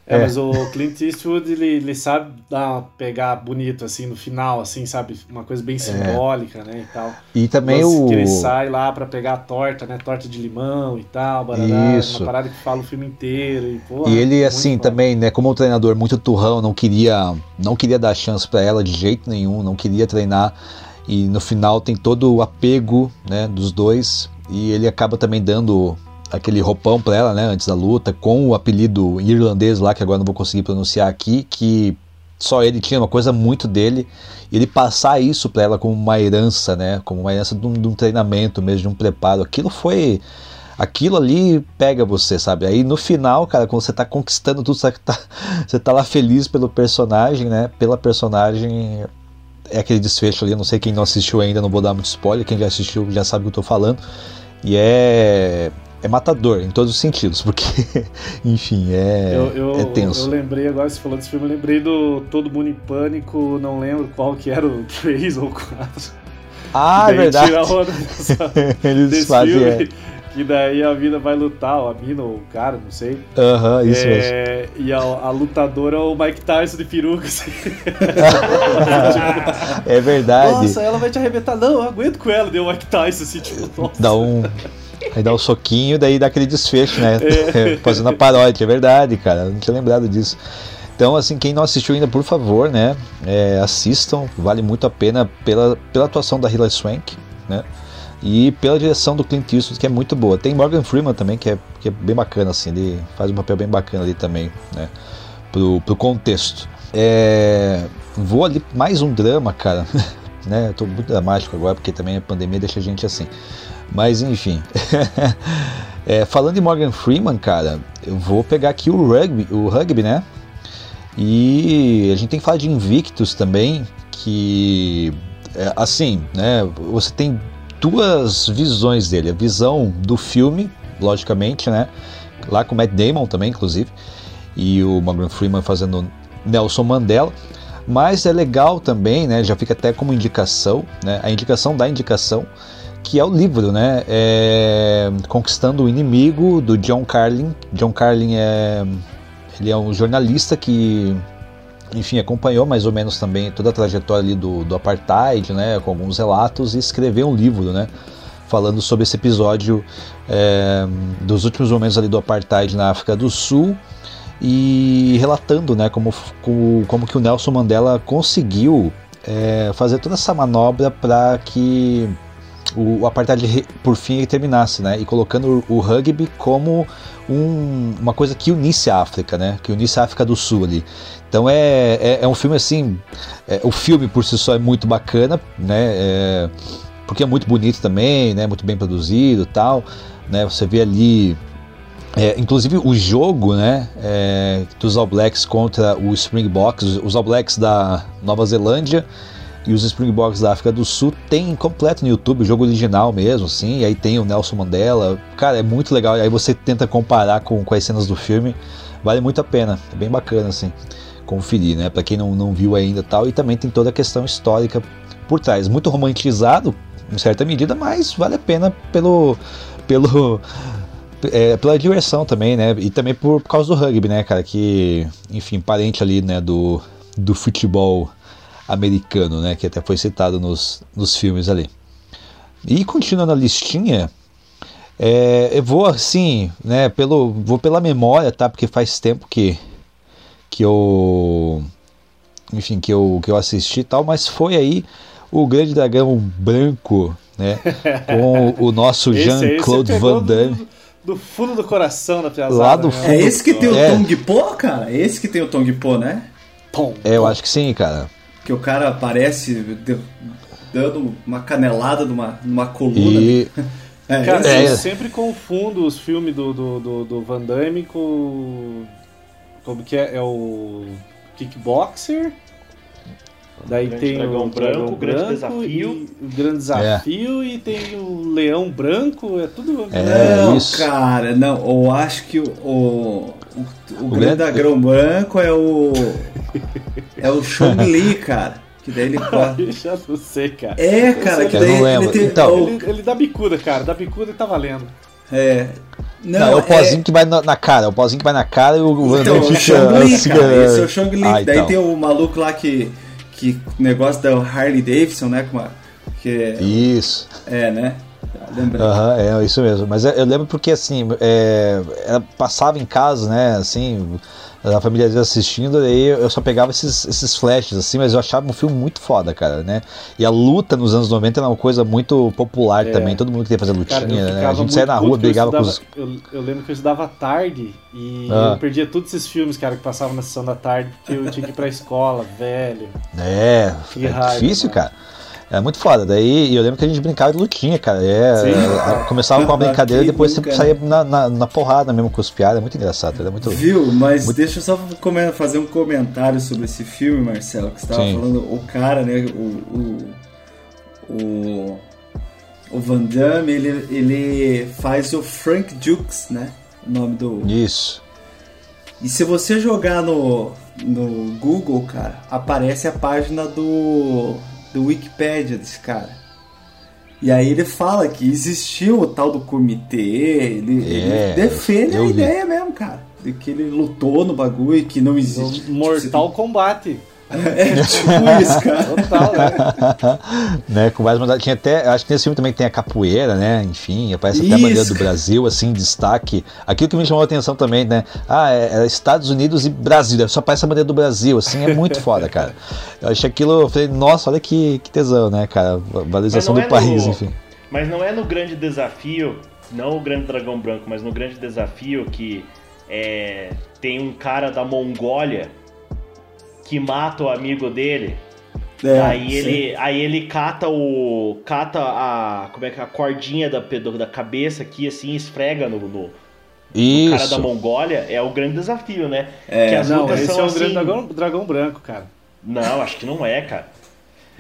É, é, mas o Clint Eastwood, ele, ele sabe dar, pegar bonito, assim, no final, assim, sabe? Uma coisa bem é. simbólica, é. né, e tal. E também o... Que ele sai lá para pegar a torta, né, torta de limão e tal, barará, Isso. uma parada que fala o filme inteiro. E, porra, e ele, assim, bom. também, né, como um treinador muito turrão, não queria, não queria dar chance para ela de jeito nenhum, não queria treinar. E no final tem todo o apego, né, dos dois. E ele acaba também dando aquele roupão para ela, né, antes da luta, com o apelido irlandês lá, que agora não vou conseguir pronunciar aqui, que só ele tinha uma coisa muito dele, e ele passar isso para ela como uma herança, né, como uma herança de um, de um, treinamento mesmo, de um preparo, aquilo foi... Aquilo ali pega você, sabe? Aí no final, cara, quando você tá conquistando tudo, você tá, você tá lá feliz pelo personagem, né? Pela personagem, é aquele desfecho ali, não sei quem não assistiu ainda, não vou dar muito spoiler, quem já assistiu já sabe o que eu tô falando. E é é matador em todos os sentidos, porque, enfim, é, eu, eu, é tenso. Eu lembrei agora, você falou desse filme, eu lembrei do Todo Mundo em Pânico, não lembro qual que era o 3 ou 4. Ah, é verdade. Dessa, Eles fazem. É. Que daí a vida vai lutar, ou a mina, ou o cara, não sei. Aham, uh -huh, isso é, mesmo. E a, a, lutadora é o Mike Tyson de peruca. Assim. é verdade. Nossa, ela vai te arrebentar. Não, eu aguento com ela, deu o Mike Tyson, assim, tipo, nossa. Dá um. Aí dá um soquinho, daí dá aquele desfecho, né? É. Fazendo a paródia, é verdade, cara. Eu não tinha lembrado disso. Então, assim, quem não assistiu ainda, por favor, né? É, assistam, vale muito a pena pela, pela atuação da Hilary Swank, né? E pela direção do Clint Eastwood, que é muito boa. Tem Morgan Freeman também, que é, que é bem bacana, assim, ele faz um papel bem bacana ali também, né? Pro, pro contexto. É, vou ali, mais um drama, cara, né? Eu tô muito dramático agora, porque também a pandemia deixa a gente assim. Mas enfim. é, falando em Morgan Freeman, cara, eu vou pegar aqui o rugby, o rugby, né? E a gente tem que falar de Invictus também, que é, assim, né? Você tem duas visões dele, a visão do filme, logicamente, né? Lá com o Matt Damon também, inclusive, e o Morgan Freeman fazendo Nelson Mandela. Mas é legal também, né? Já fica até como indicação, né? A indicação da indicação que é o livro, né? É Conquistando o Inimigo, do John Carlin. John Carlin é, ele é um jornalista que, enfim, acompanhou mais ou menos também toda a trajetória ali do, do Apartheid, né? Com alguns relatos e escreveu um livro, né? Falando sobre esse episódio é, dos últimos momentos ali do Apartheid na África do Sul e relatando, né? Como, como, como que o Nelson Mandela conseguiu é, fazer toda essa manobra para que o, o apartheid por fim terminasse, né? E colocando o, o rugby como um, uma coisa que unisse a África, né? Que unisse a África do Sul ali. Então é, é, é um filme assim, é, o filme por si só é muito bacana, né? É, porque é muito bonito também, né? Muito bem produzido, tal, né? Você vê ali é, inclusive o jogo né, é, dos All Blacks contra o Springboks, os All Blacks da Nova Zelândia e os Springboks da África do Sul tem completo no YouTube, jogo original mesmo, assim, e aí tem o Nelson Mandela. Cara, é muito legal. E aí você tenta comparar com, com as cenas do filme, vale muito a pena. É bem bacana, assim, conferir, né? Pra quem não, não viu ainda tal. E também tem toda a questão histórica por trás. Muito romantizado, em certa medida, mas vale a pena pelo. pelo é, pela diversão também, né? E também por, por causa do rugby, né, cara? Que, enfim, parente ali, né, do, do futebol americano, né, que até foi citado nos, nos filmes ali. E continuando a listinha, é, eu vou assim, né, pelo, vou pela memória, tá, porque faz tempo que, que eu, enfim, que eu, que eu assisti e tal, mas foi aí o Grande Dragão Branco, né? Com o nosso Jean-Claude Van Damme. Do, do fundo do coração da piazada. Lá do né? fundo. É esse que tem o É. Tong Po, cara? É esse que tem o Tong Po, né? Pum. É, eu acho que sim, cara. Que o cara aparece dando uma canelada numa, numa coluna. E É, Cara, É. eu sempre confundo os filmes do, do, do, do Van Damme com. Como que é? É o. Kickboxer. Daí Grande tem Dragão o Branco, Dragão Grande Branco Desafio. e o Grande Desafio e tem o Leão Branco, é tudo. É, não, isso. cara, não. Eu acho que o, o, o, o grande- grande dragão branco é o. É o Chong Li, cara. Que daí ele corre. Eu já não sei, cara. É, cara, que daí ele tem. Então. o- Ele, ele dá bicuda, cara. Dá bicuda e tá valendo. é. não, Não, é o pozinho que vai na, na cara, é o pozinho que vai na cara e o Van Então, o fica Chong Li, assim, cara. é- Esse é o Chong Li. Ah, Daí então. tem o maluco lá que. Que negócio da Harley Davidson, né? Com uma, que é, Isso. é, né? Aham, é isso mesmo. Mas eu, eu lembro porque assim, é, ela passava em casa, né? Assim, a família às vezes assistindo, aí eu só pegava esses, esses flashes, assim, mas eu achava um filme muito foda, cara, né? E a luta nos anos 90 era uma coisa muito popular também, todo mundo queria fazer Cara, lutinha, eu né? A gente saía na rua, brigava com os. Eu, eu lembro que eu estudava tarde e Ah. eu perdia todos esses filmes, cara, que passavam na sessão da tarde, porque eu tinha que ir pra escola, velho. É, Que é raiva, difícil, cara. cara. É muito foda. Daí eu lembro que a gente brincava de lutinha, cara. É, Sim. é, começava com uma brincadeira e depois você saía na, na, na porrada mesmo com os piadas. É muito engraçado. Era muito. Viu? Mas Muito- deixa eu só fazer um comentário sobre esse filme, Marcelo, que você estava falando. O cara, né? O, o, o, o Van Damme, ele, ele faz o Frank Dukes, né? O nome do. Isso. E se você jogar no, no Google, cara, aparece a página do, do Wikipedia desse cara. E aí ele fala que existiu o tal do comitê, ele, É, ele defende a vi. ideia mesmo, cara. De que ele lutou no bagulho e que não existe. No Mortal Kombat. É tipo isso, cara. Total, né? né, com várias modalidades. Tinha até, acho que nesse filme também tem a capoeira, né? Enfim, aparece até a bandeira do. Brasil, assim, destaque. Aquilo que me chamou a atenção também, né? Ah, é, é Estados Unidos e Brasil. Só aparece a bandeira do Brasil, assim, é muito foda, cara. Eu achei aquilo, eu falei, nossa, olha que, que tesão, né, cara? Valorização do é país, no- enfim. Mas não é no grande desafio, não o grande dragão branco, mas no grande desafio que é, tem um cara da Mongólia que mata o amigo dele. É, aí sim. ele, aí ele cata o, cata a, como é que é, a cordinha da, da cabeça aqui assim, esfrega no, no, no cara da. Mongólia. É o grande desafio, né? É, que as Não, lutas esse são é o assim. grande dragão, dragão branco, cara. Não, acho que não é, cara.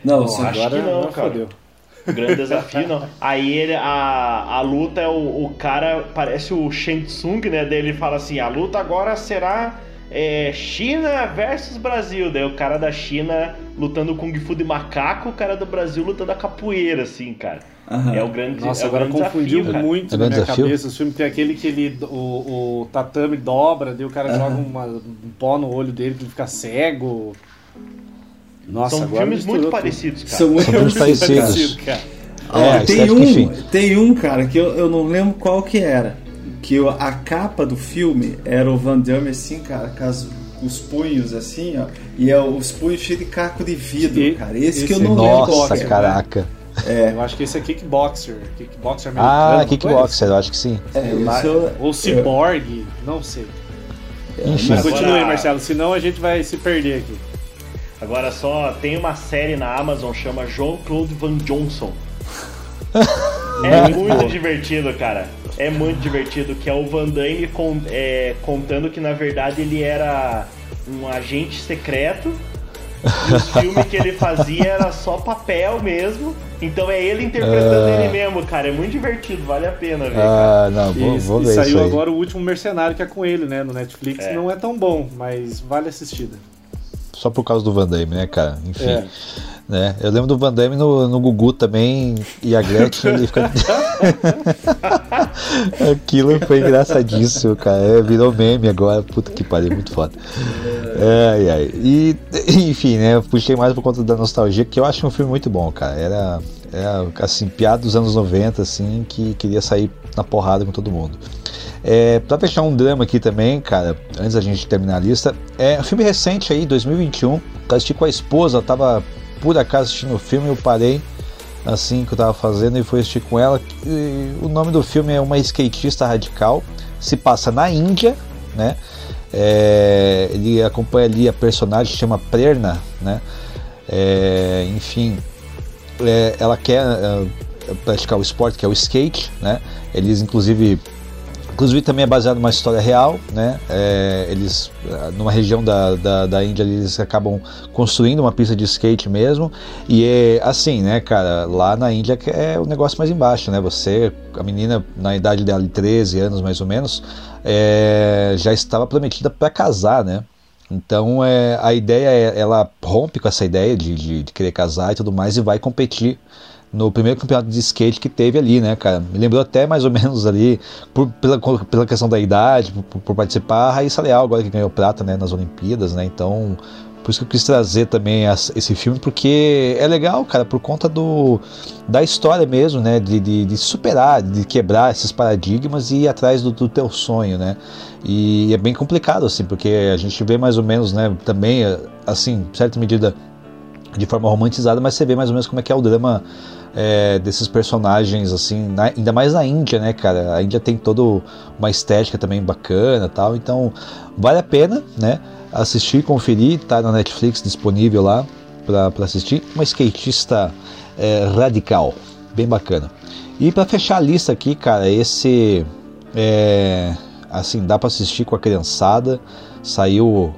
Não, sim. acho agora que não, não cara. fodeu. O grande desafio, não. Aí ele, a, a luta é o, o cara, parece o Shang Tsung, né? Daí ele fala assim: a luta agora será é, China versus Brasil. Daí o cara da China lutando Kung Fu de macaco, o cara do Brasil lutando a capoeira, assim, cara. Aham. É o grande, Nossa, é o agora grande confundiu desafio, cara. muito É na minha desafio? cabeça. O filme tem aquele que ele, o, o tatame dobra, daí o cara Aham. joga uma- um pó no olho dele pra ele ficar cego. Nossa, São agora filmes muito tudo. parecidos, cara. São muito São filmes parecidos. cara. Ó, É, tem, um, tem um, cara, que eu, eu não lembro qual que era. Que a capa do filme era o Van Damme assim, cara, com as- os punhos assim, ó. E é os punhos cheios de caco de vidro, E- cara. Esse, que eu esse- não lembro qual Nossa, é. caraca. Eu acho que esse é Kickboxer. Kickboxer americano. Ah, kickboxer, eu acho que sim. É, assim. eu- Ou Cyborg, não sei. Enfim. Mas Agora- continue aí, Marcelo, senão a gente vai se perder aqui. Agora só tem uma série na Amazon chama Jean-Claude Van Johnson. É muito divertido, cara. É muito divertido, que é o Van Damme con- é, contando que na verdade ele era um agente secreto. E os filmes que ele fazia era só papel mesmo. Então é ele interpretando Ah. ele mesmo, cara. É muito divertido, vale a pena ver. Ah, não, vou, E, vou e ver saiu isso aí. agora o último Mercenário que é com ele, né? No Netflix. É. Não é tão bom, mas vale assistida. Só por causa do Van Damme, né, cara? Enfim. É. Né? Eu lembro do Van Damme no, no Gugu também e a Gretchen ele fica. Aquilo foi engraçadíssimo, cara. É, virou meme agora. Puta que pariu, muito foda. Ai, ai. E, enfim, né? Eu puxei mais por conta da nostalgia, que eu acho um filme muito bom, cara. Era, era assim, piada dos anos 90, assim, que queria sair na porrada com todo mundo. É, pra fechar um drama aqui também, cara, antes da gente terminar a lista, é um filme recente aí, 2021, que eu assisti com a esposa, tava por acaso assistindo o filme, eu parei assim que eu tava fazendo e fui assistir com ela. E o nome do filme é Uma Skatista Radical. Se passa na Índia, né? É, ele acompanha ali a personagem chama Prerna, né? É, enfim, é, ela quer é, praticar o esporte que é o skate, né? Eles inclusive Inclusive também é baseado numa história real, né? É, eles, numa região da, da, da, Índia, eles acabam construindo uma pista de skate mesmo. E é assim, né, cara? Lá na Índia é o negócio mais embaixo, né? Você, a menina na idade dela de 13 anos mais ou menos, é, já estava prometida para casar, né? Então é, a ideia é, ela rompe com essa ideia de, de, de querer casar e tudo mais e vai competir no primeiro campeonato de skate que teve ali, né, cara? Me lembrou até mais ou menos ali, por, pela, pela questão da idade, por, por, participar, a Raíssa Leal, agora que ganhou prata né, nas Olimpíadas, né? Então, por isso que eu quis trazer também esse filme, porque é legal, cara, por conta do, da história mesmo, né? De, de, de superar, de quebrar esses paradigmas e ir atrás do, do, teu sonho, né? E é bem complicado, assim, porque a gente vê mais ou menos, né? Também, assim, certa medida de forma romantizada, mas você vê mais ou menos como é que é o drama é, desses personagens, assim, na, ainda mais na Índia, né, cara? A Índia tem toda uma estética também bacana tal, então vale a pena, né? Assistir, conferir, tá na Netflix disponível lá para assistir. Uma skatista é, radical, bem bacana. E para fechar a lista aqui, cara, esse é, assim, dá para assistir com a criançada. Saiu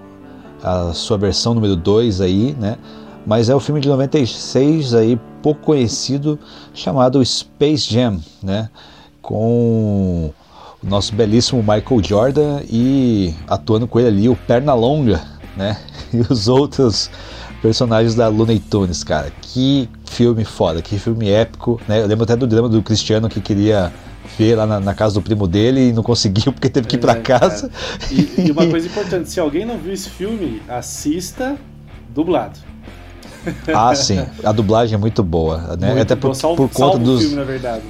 a sua versão número 2 aí, né? Mas é o filme de 96 aí pouco conhecido chamado Space Jam, né? Com o nosso belíssimo Michael Jordan e atuando com ele ali o Pernalonga, né? E os outros personagens da Looney Tunes, cara. Que filme foda, que filme épico, né? Eu lembro até do drama do Cristiano que queria ver lá na, na, casa do primo dele e não conseguiu porque teve que ir para é, casa. E, e uma coisa importante, se alguém não viu esse filme, assista dublado. Ah, sim. A dublagem é muito boa, né? Muito até por, por conta dos. Filme, na verdade.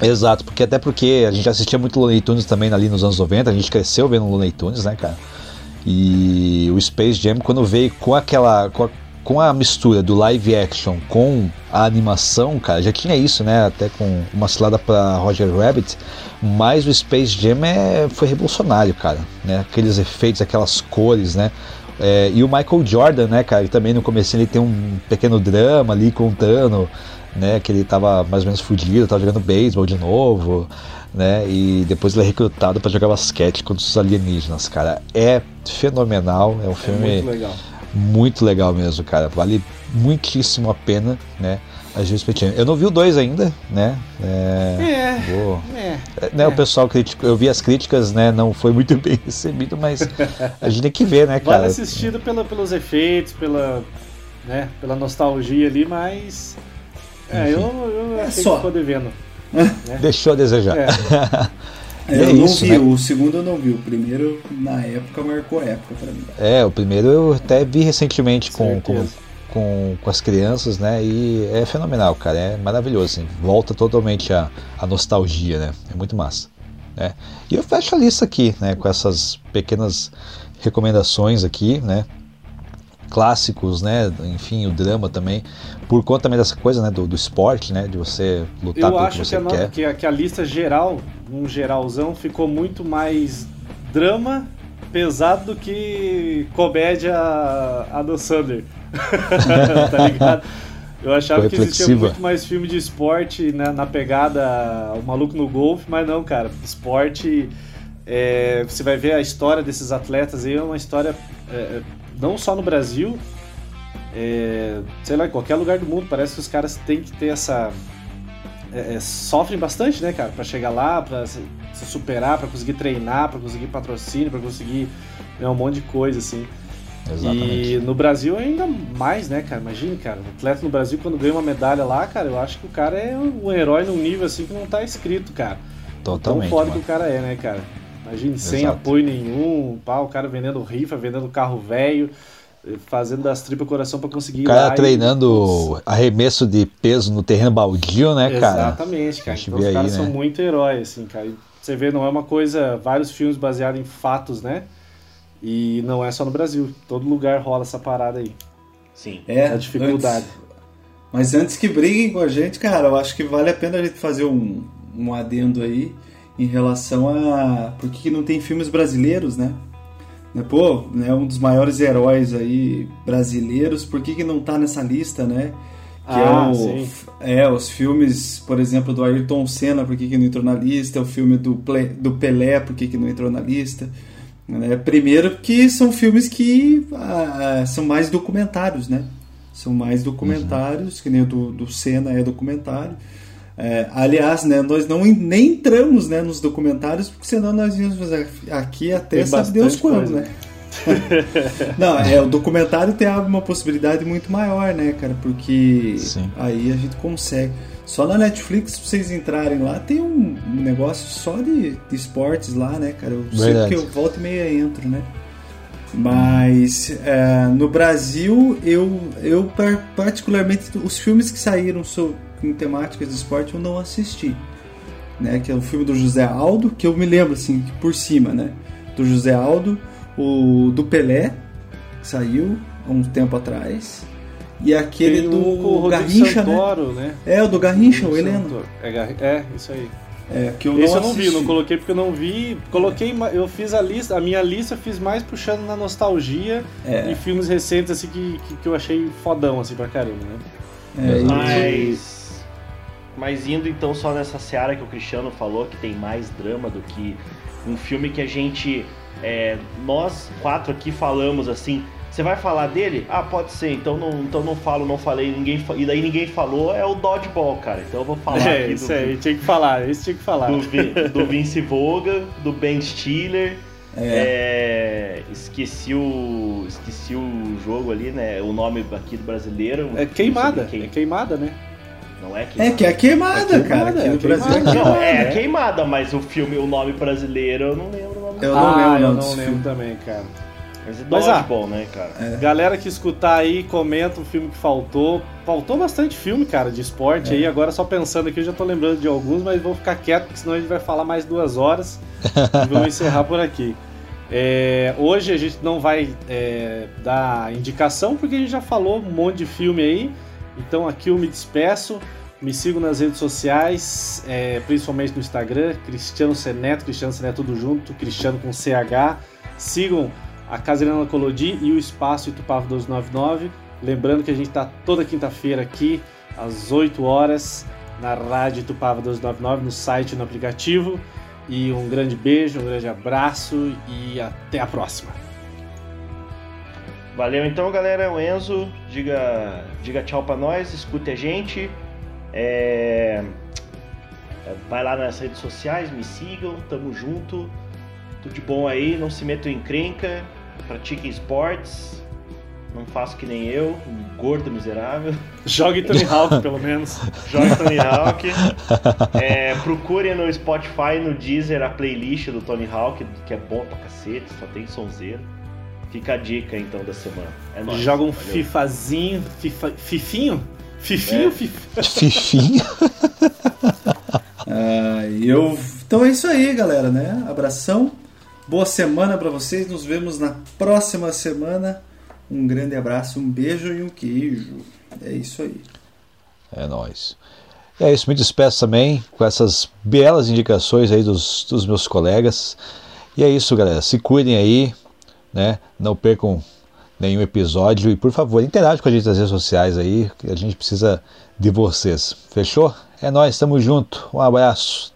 Exato, porque até porque a gente assistia muito Looney Tunes também ali nos anos 90, a gente cresceu vendo Looney Tunes, né, cara? E o Space Jam, quando veio com aquela. Com a, com a mistura do live action com a animação, cara, já tinha isso, né? Até com uma cilada para Roger Rabbit, mas o Space Jam é, foi revolucionário, cara, né? Aqueles efeitos, aquelas cores, né? É, e o Michael Jordan, né, cara, também no começo ele tem um pequeno drama ali contando, né, que ele tava mais ou menos fudido, tava jogando beisebol de novo, né, e depois ele é recrutado para jogar basquete contra os alienígenas, cara. É fenomenal, é um filme é muito legal. muito legal mesmo, cara. Vale muitíssimo a pena, né? Eu não vi o 2 ainda, né? É. é, vou... é, né, é. O pessoal criticou, eu vi as críticas, né? Não foi muito bem recebido, mas a gente tem que ver, né, cara? Vale assistido pela, pelos efeitos, pela, né, pela nostalgia ali, mas. É, eu, eu é achei só. que ficou devendo. Né? Deixou a desejar. É. É, eu é não isso, vi, né? o segundo eu não vi, o primeiro na época marcou época para mim. É, o primeiro eu até vi recentemente com, com, com, com as crianças, né? E é fenomenal, cara. É maravilhoso, assim. Volta totalmente a, a nostalgia, né? É muito massa. Né? E eu fecho a lista aqui, né? Com essas pequenas recomendações aqui, né? Clássicos, né? Enfim, o drama também. Por conta também dessa coisa, né? Do, do esporte, né? De você lutar eu pelo que você que quer. Que a, que a lista geral, um geralzão, ficou muito mais drama pesado do que comédia Adam Sander. tá ligado? Eu achava que existia muito mais filme de esporte né, na pegada O Maluco no Golfe, mas não, cara. Esporte. É, você vai ver a história desses atletas aí, é uma história é, não só no Brasil, é, sei lá, em qualquer lugar do mundo. Parece que os caras têm que ter essa. É, é, sofrem bastante, né, cara, para chegar lá, para se, se, superar, para conseguir treinar, para conseguir patrocínio, para conseguir né, um monte de coisa assim. Exatamente. E no Brasil ainda mais, né, cara? Imagina, cara, um atleta no Brasil quando ganha uma medalha lá, cara, eu acho que o cara é um herói num nível assim que não tá escrito, cara. Totalmente. Tão foda mano. que o cara é, né, cara? Imagina, sem apoio nenhum, pá, o cara vendendo rifa, vendendo carro velho, fazendo das tripas coração para conseguir. O cara treinando e... arremesso de peso no terreno baldio, né, cara? Exatamente, cara. Então os caras aí, né? são muito heróis, assim, cara. E você vê, não é uma coisa. Vários filmes baseados em fatos, né? E não é só no Brasil, todo lugar rola essa parada aí. Sim. É, a dificuldade. Antes, mas antes que briguem com a gente, cara, eu acho que vale a pena a gente fazer um, um adendo aí em relação a por que não tem filmes brasileiros, né? né? Pô, né, um dos maiores heróis aí brasileiros, por que, que não tá nessa lista, né? Que ah, é, o, sim. é os filmes, por exemplo, do Ayrton Senna, por que, que não entrou na lista? O filme do, Ple, do Pelé, por que, que não entrou na lista? Né? Primeiro que são filmes que ah, são mais documentários, né? São mais documentários, uhum. que nem o do, do Senna é documentário. É, aliás, né, nós não nem entramos né, nos documentários, porque senão nós íamos aqui até Tem sabe Deus quando, né? não, é, o documentário tem uma possibilidade muito maior, né, cara? Porque Sim. aí a gente consegue. Só na Netflix, se vocês entrarem lá, tem um negócio só de, de esportes lá, né, cara? Eu sei Verdade. que eu volto e meia entro, né? Mas é, no Brasil, eu, eu par- particularmente, os filmes que saíram so- com temáticas de esporte eu não assisti. Né, que é o filme do José Aldo, que eu me lembro assim, por cima, né? Do José Aldo, o do Pelé, que saiu há um tempo atrás. E aquele Tem do Garrincha, né? Santoro, né? É, o do Garrincha, o. Santoro. É, é, isso aí. É, que eu Esse não eu não vi, assisti. não coloquei porque eu não vi. Coloquei, ma- eu fiz a lista, a minha lista eu fiz mais puxando na nostalgia É. e filmes recentes assim que, que, que eu achei fodão assim pra caramba, né? É, Mas. Mas indo então só nessa seara que o Cristiano falou, que tem mais drama do que um filme que a gente. é, nós quatro aqui falamos assim. Você vai falar dele? Ah, pode ser. Então não, então não falo, não falei, ninguém e daí ninguém falou. É o Dodgeball, cara. Então eu vou falar é, aqui isso do, aí, tinha que falar, isso tinha que falar. do, do Vince Vaughn, do Ben Stiller. É, esqueci o esqueci o jogo ali, né? O nome aqui do brasileiro. É queimada, é queimada, né? Não é queimada. É que é queimada, É cara. queimada, Aqui no é Brasil é queimada. Não, é né? queimada, mas o filme, o nome brasileiro, eu não lembro o nome. Eu não ah, lembro eu não desse lembro filme. também, cara. Mas é Mas, ah, Dodgeball, né, cara? Galera que escutar aí, comenta o filme que faltou. Faltou bastante filme, cara, de esporte É. aí. Agora só pensando aqui, eu já tô lembrando de alguns, mas vou ficar quieto, porque senão a gente vai falar mais duas horas. e vamos encerrar por aqui. É, hoje a gente não vai é, dar indicação, porque a gente já falou um monte de filme aí. Então aqui eu me despeço. Me sigam nas redes sociais, é, principalmente no Instagram, Cristiano Seneto, Cristiano Seneto tudo junto, Cristiano com CH. Sigam a Casa Helena Colodi e o Espaço Itupava 1299. Lembrando que a gente está toda quinta-feira aqui, às 8 horas, na Rádio Itupava 1299, no site e no aplicativo. E um grande beijo, um grande abraço e até a próxima. Valeu então, galera. O Enzo, diga, diga tchau pra nós, escute a gente. É, Vai lá nas redes sociais, me sigam, tamo junto. Tudo de bom aí, não se metam em crenca, pratiquem esportes. Não faço que nem eu, um gordo miserável. Jogue Tony Hawk, pelo menos. Jogue Tony Hawk. É, procure no Spotify, no Deezer, a playlist do Tony Hawk, que é bom pra cacete, só tem sonzeiro. Fica a dica então da semana. É nóis. Joga um Valeu. fifazinho, fifa, fifinho? Fifinho, É. Fifinho. Ah, e eu... Então é isso aí, galera, né? Abração. Boa semana pra vocês. Nos vemos na próxima semana. Um grande abraço, um beijo e um queijo. É isso aí. É nóis. É isso, me despeço também com essas belas indicações aí dos, dos meus colegas. E é isso, galera. Se cuidem aí, né? Não percam nenhum episódio e por favor, interage com a gente nas redes sociais aí, que a gente precisa de vocês. Fechou? É nóis, tamo junto. Um abraço.